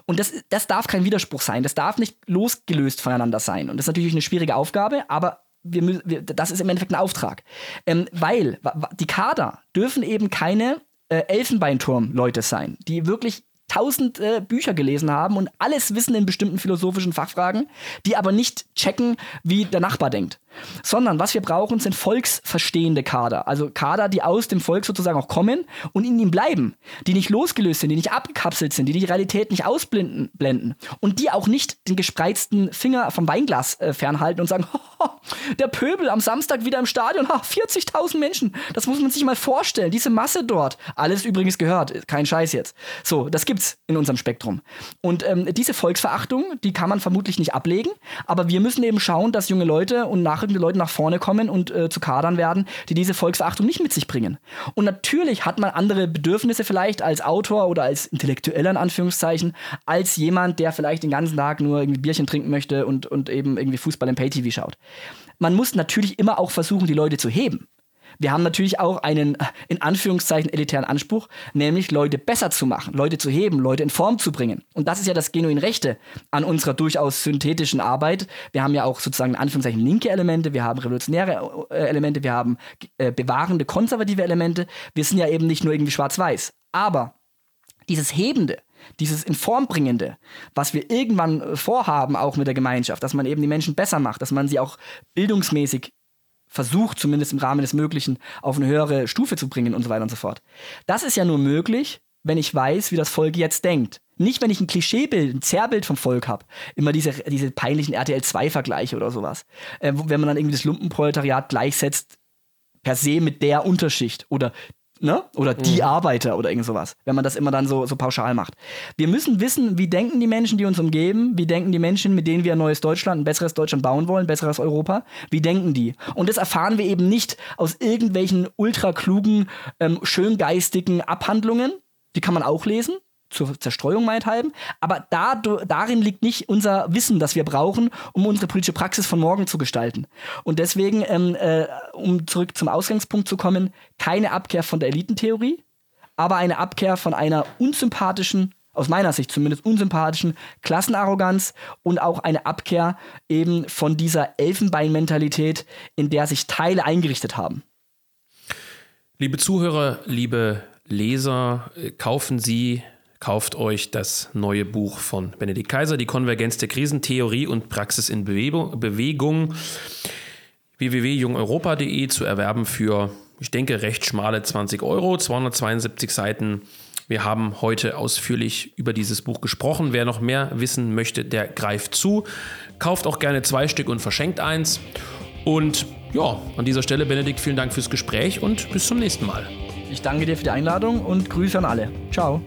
Und das, das darf kein Widerspruch sein. Das darf nicht losgelöst voneinander sein. Und das ist natürlich eine schwierige Aufgabe, aber wir, wir, das ist im Endeffekt ein Auftrag. Ähm, weil die Kader dürfen eben keine äh, Elfenbeinturm-Leute sein, die wirklich tausend äh, Bücher gelesen haben und alles wissen in bestimmten philosophischen Fachfragen, die aber nicht checken, wie der Nachbar denkt sondern was wir brauchen, sind volksverstehende Kader. Also Kader, die aus dem Volk sozusagen auch kommen und in ihm bleiben, die nicht losgelöst sind, die nicht abgekapselt sind, die die Realität nicht ausblenden blenden und die auch nicht den gespreizten Finger vom Weinglas äh, fernhalten und sagen, der Pöbel am Samstag wieder im Stadion, 40.000 Menschen, das muss man sich mal vorstellen, diese Masse dort, alles übrigens gehört, kein Scheiß jetzt. So, das gibt's in unserem Spektrum. Und ähm, diese Volksverachtung, die kann man vermutlich nicht ablegen, aber wir müssen eben schauen, dass junge Leute und nach nachrückende Leute nach vorne kommen und äh, zu Kadern werden, die diese Volksverachtung nicht mit sich bringen. Und natürlich hat man andere Bedürfnisse vielleicht als Autor oder als Intellektueller in Anführungszeichen, als jemand, der vielleicht den ganzen Tag nur irgendwie Bierchen trinken möchte und, und eben irgendwie Fußball im Pay-TV schaut. Man muss natürlich immer auch versuchen, die Leute zu heben. Wir haben natürlich auch einen, äh, in Anführungszeichen, elitären Anspruch, nämlich Leute besser zu machen, Leute zu heben, Leute in Form zu bringen. Und das ist ja das genuin Rechte an unserer durchaus synthetischen Arbeit. Wir haben ja auch sozusagen in Anführungszeichen linke Elemente, wir haben revolutionäre äh, Elemente, wir haben äh, bewahrende, konservative Elemente. Wir sind ja eben nicht nur irgendwie schwarz-weiß. Aber dieses Hebende, dieses in Form bringende, was wir irgendwann vorhaben, auch mit der Gemeinschaft, dass man eben die Menschen besser macht, dass man sie auch bildungsmäßig versucht, zumindest im Rahmen des Möglichen, auf eine höhere Stufe zu bringen und so weiter und so fort. Das ist ja nur möglich, wenn ich weiß, wie das Volk jetzt denkt. Nicht, wenn ich ein Klischeebild, ein Zerrbild vom Volk habe. Immer diese, diese peinlichen RTL-2-Vergleiche oder sowas. Äh, wenn man dann irgendwie das Lumpenproletariat gleichsetzt, per se mit der Unterschicht oder ne? Oder die mhm. Arbeiter oder irgend sowas, wenn man das immer dann so, so pauschal macht. Wir müssen wissen, wie denken die Menschen, die uns umgeben, wie denken die Menschen, mit denen wir ein neues Deutschland, ein besseres Deutschland bauen wollen, ein besseres Europa, wie denken die? Und das erfahren wir eben nicht aus irgendwelchen ultra klugen, ähm, schöngeistigen Abhandlungen, die kann man auch lesen, zur Zerstreuung meinethalben. Aber da, darin liegt nicht unser Wissen, das wir brauchen, um unsere politische Praxis von morgen zu gestalten. Und deswegen, ähm, äh, um zurück zum Ausgangspunkt zu kommen, keine Abkehr von der Elitentheorie, aber eine Abkehr von einer unsympathischen, aus meiner Sicht zumindest unsympathischen Klassenarroganz und auch eine Abkehr eben von dieser Elfenbeinmentalität, in der sich Teile eingerichtet haben. Liebe Zuhörer, liebe Leser, äh, kaufen Sie Kauft euch das neue Buch von Benedikt Kaiser, Die Konvergenz der Krisentheorie und Praxis in Bewegung, www.jungeuropa.de zu erwerben für ich denke, recht schmale 20 Euro, 272 Seiten. Wir haben heute ausführlich über dieses Buch gesprochen. Wer noch mehr wissen möchte, der greift zu. Kauft auch gerne zwei Stück und verschenkt eins. Und ja, an dieser Stelle, Benedikt, vielen Dank fürs Gespräch und bis zum nächsten Mal. Ich danke dir für die Einladung und Grüße an alle. Ciao.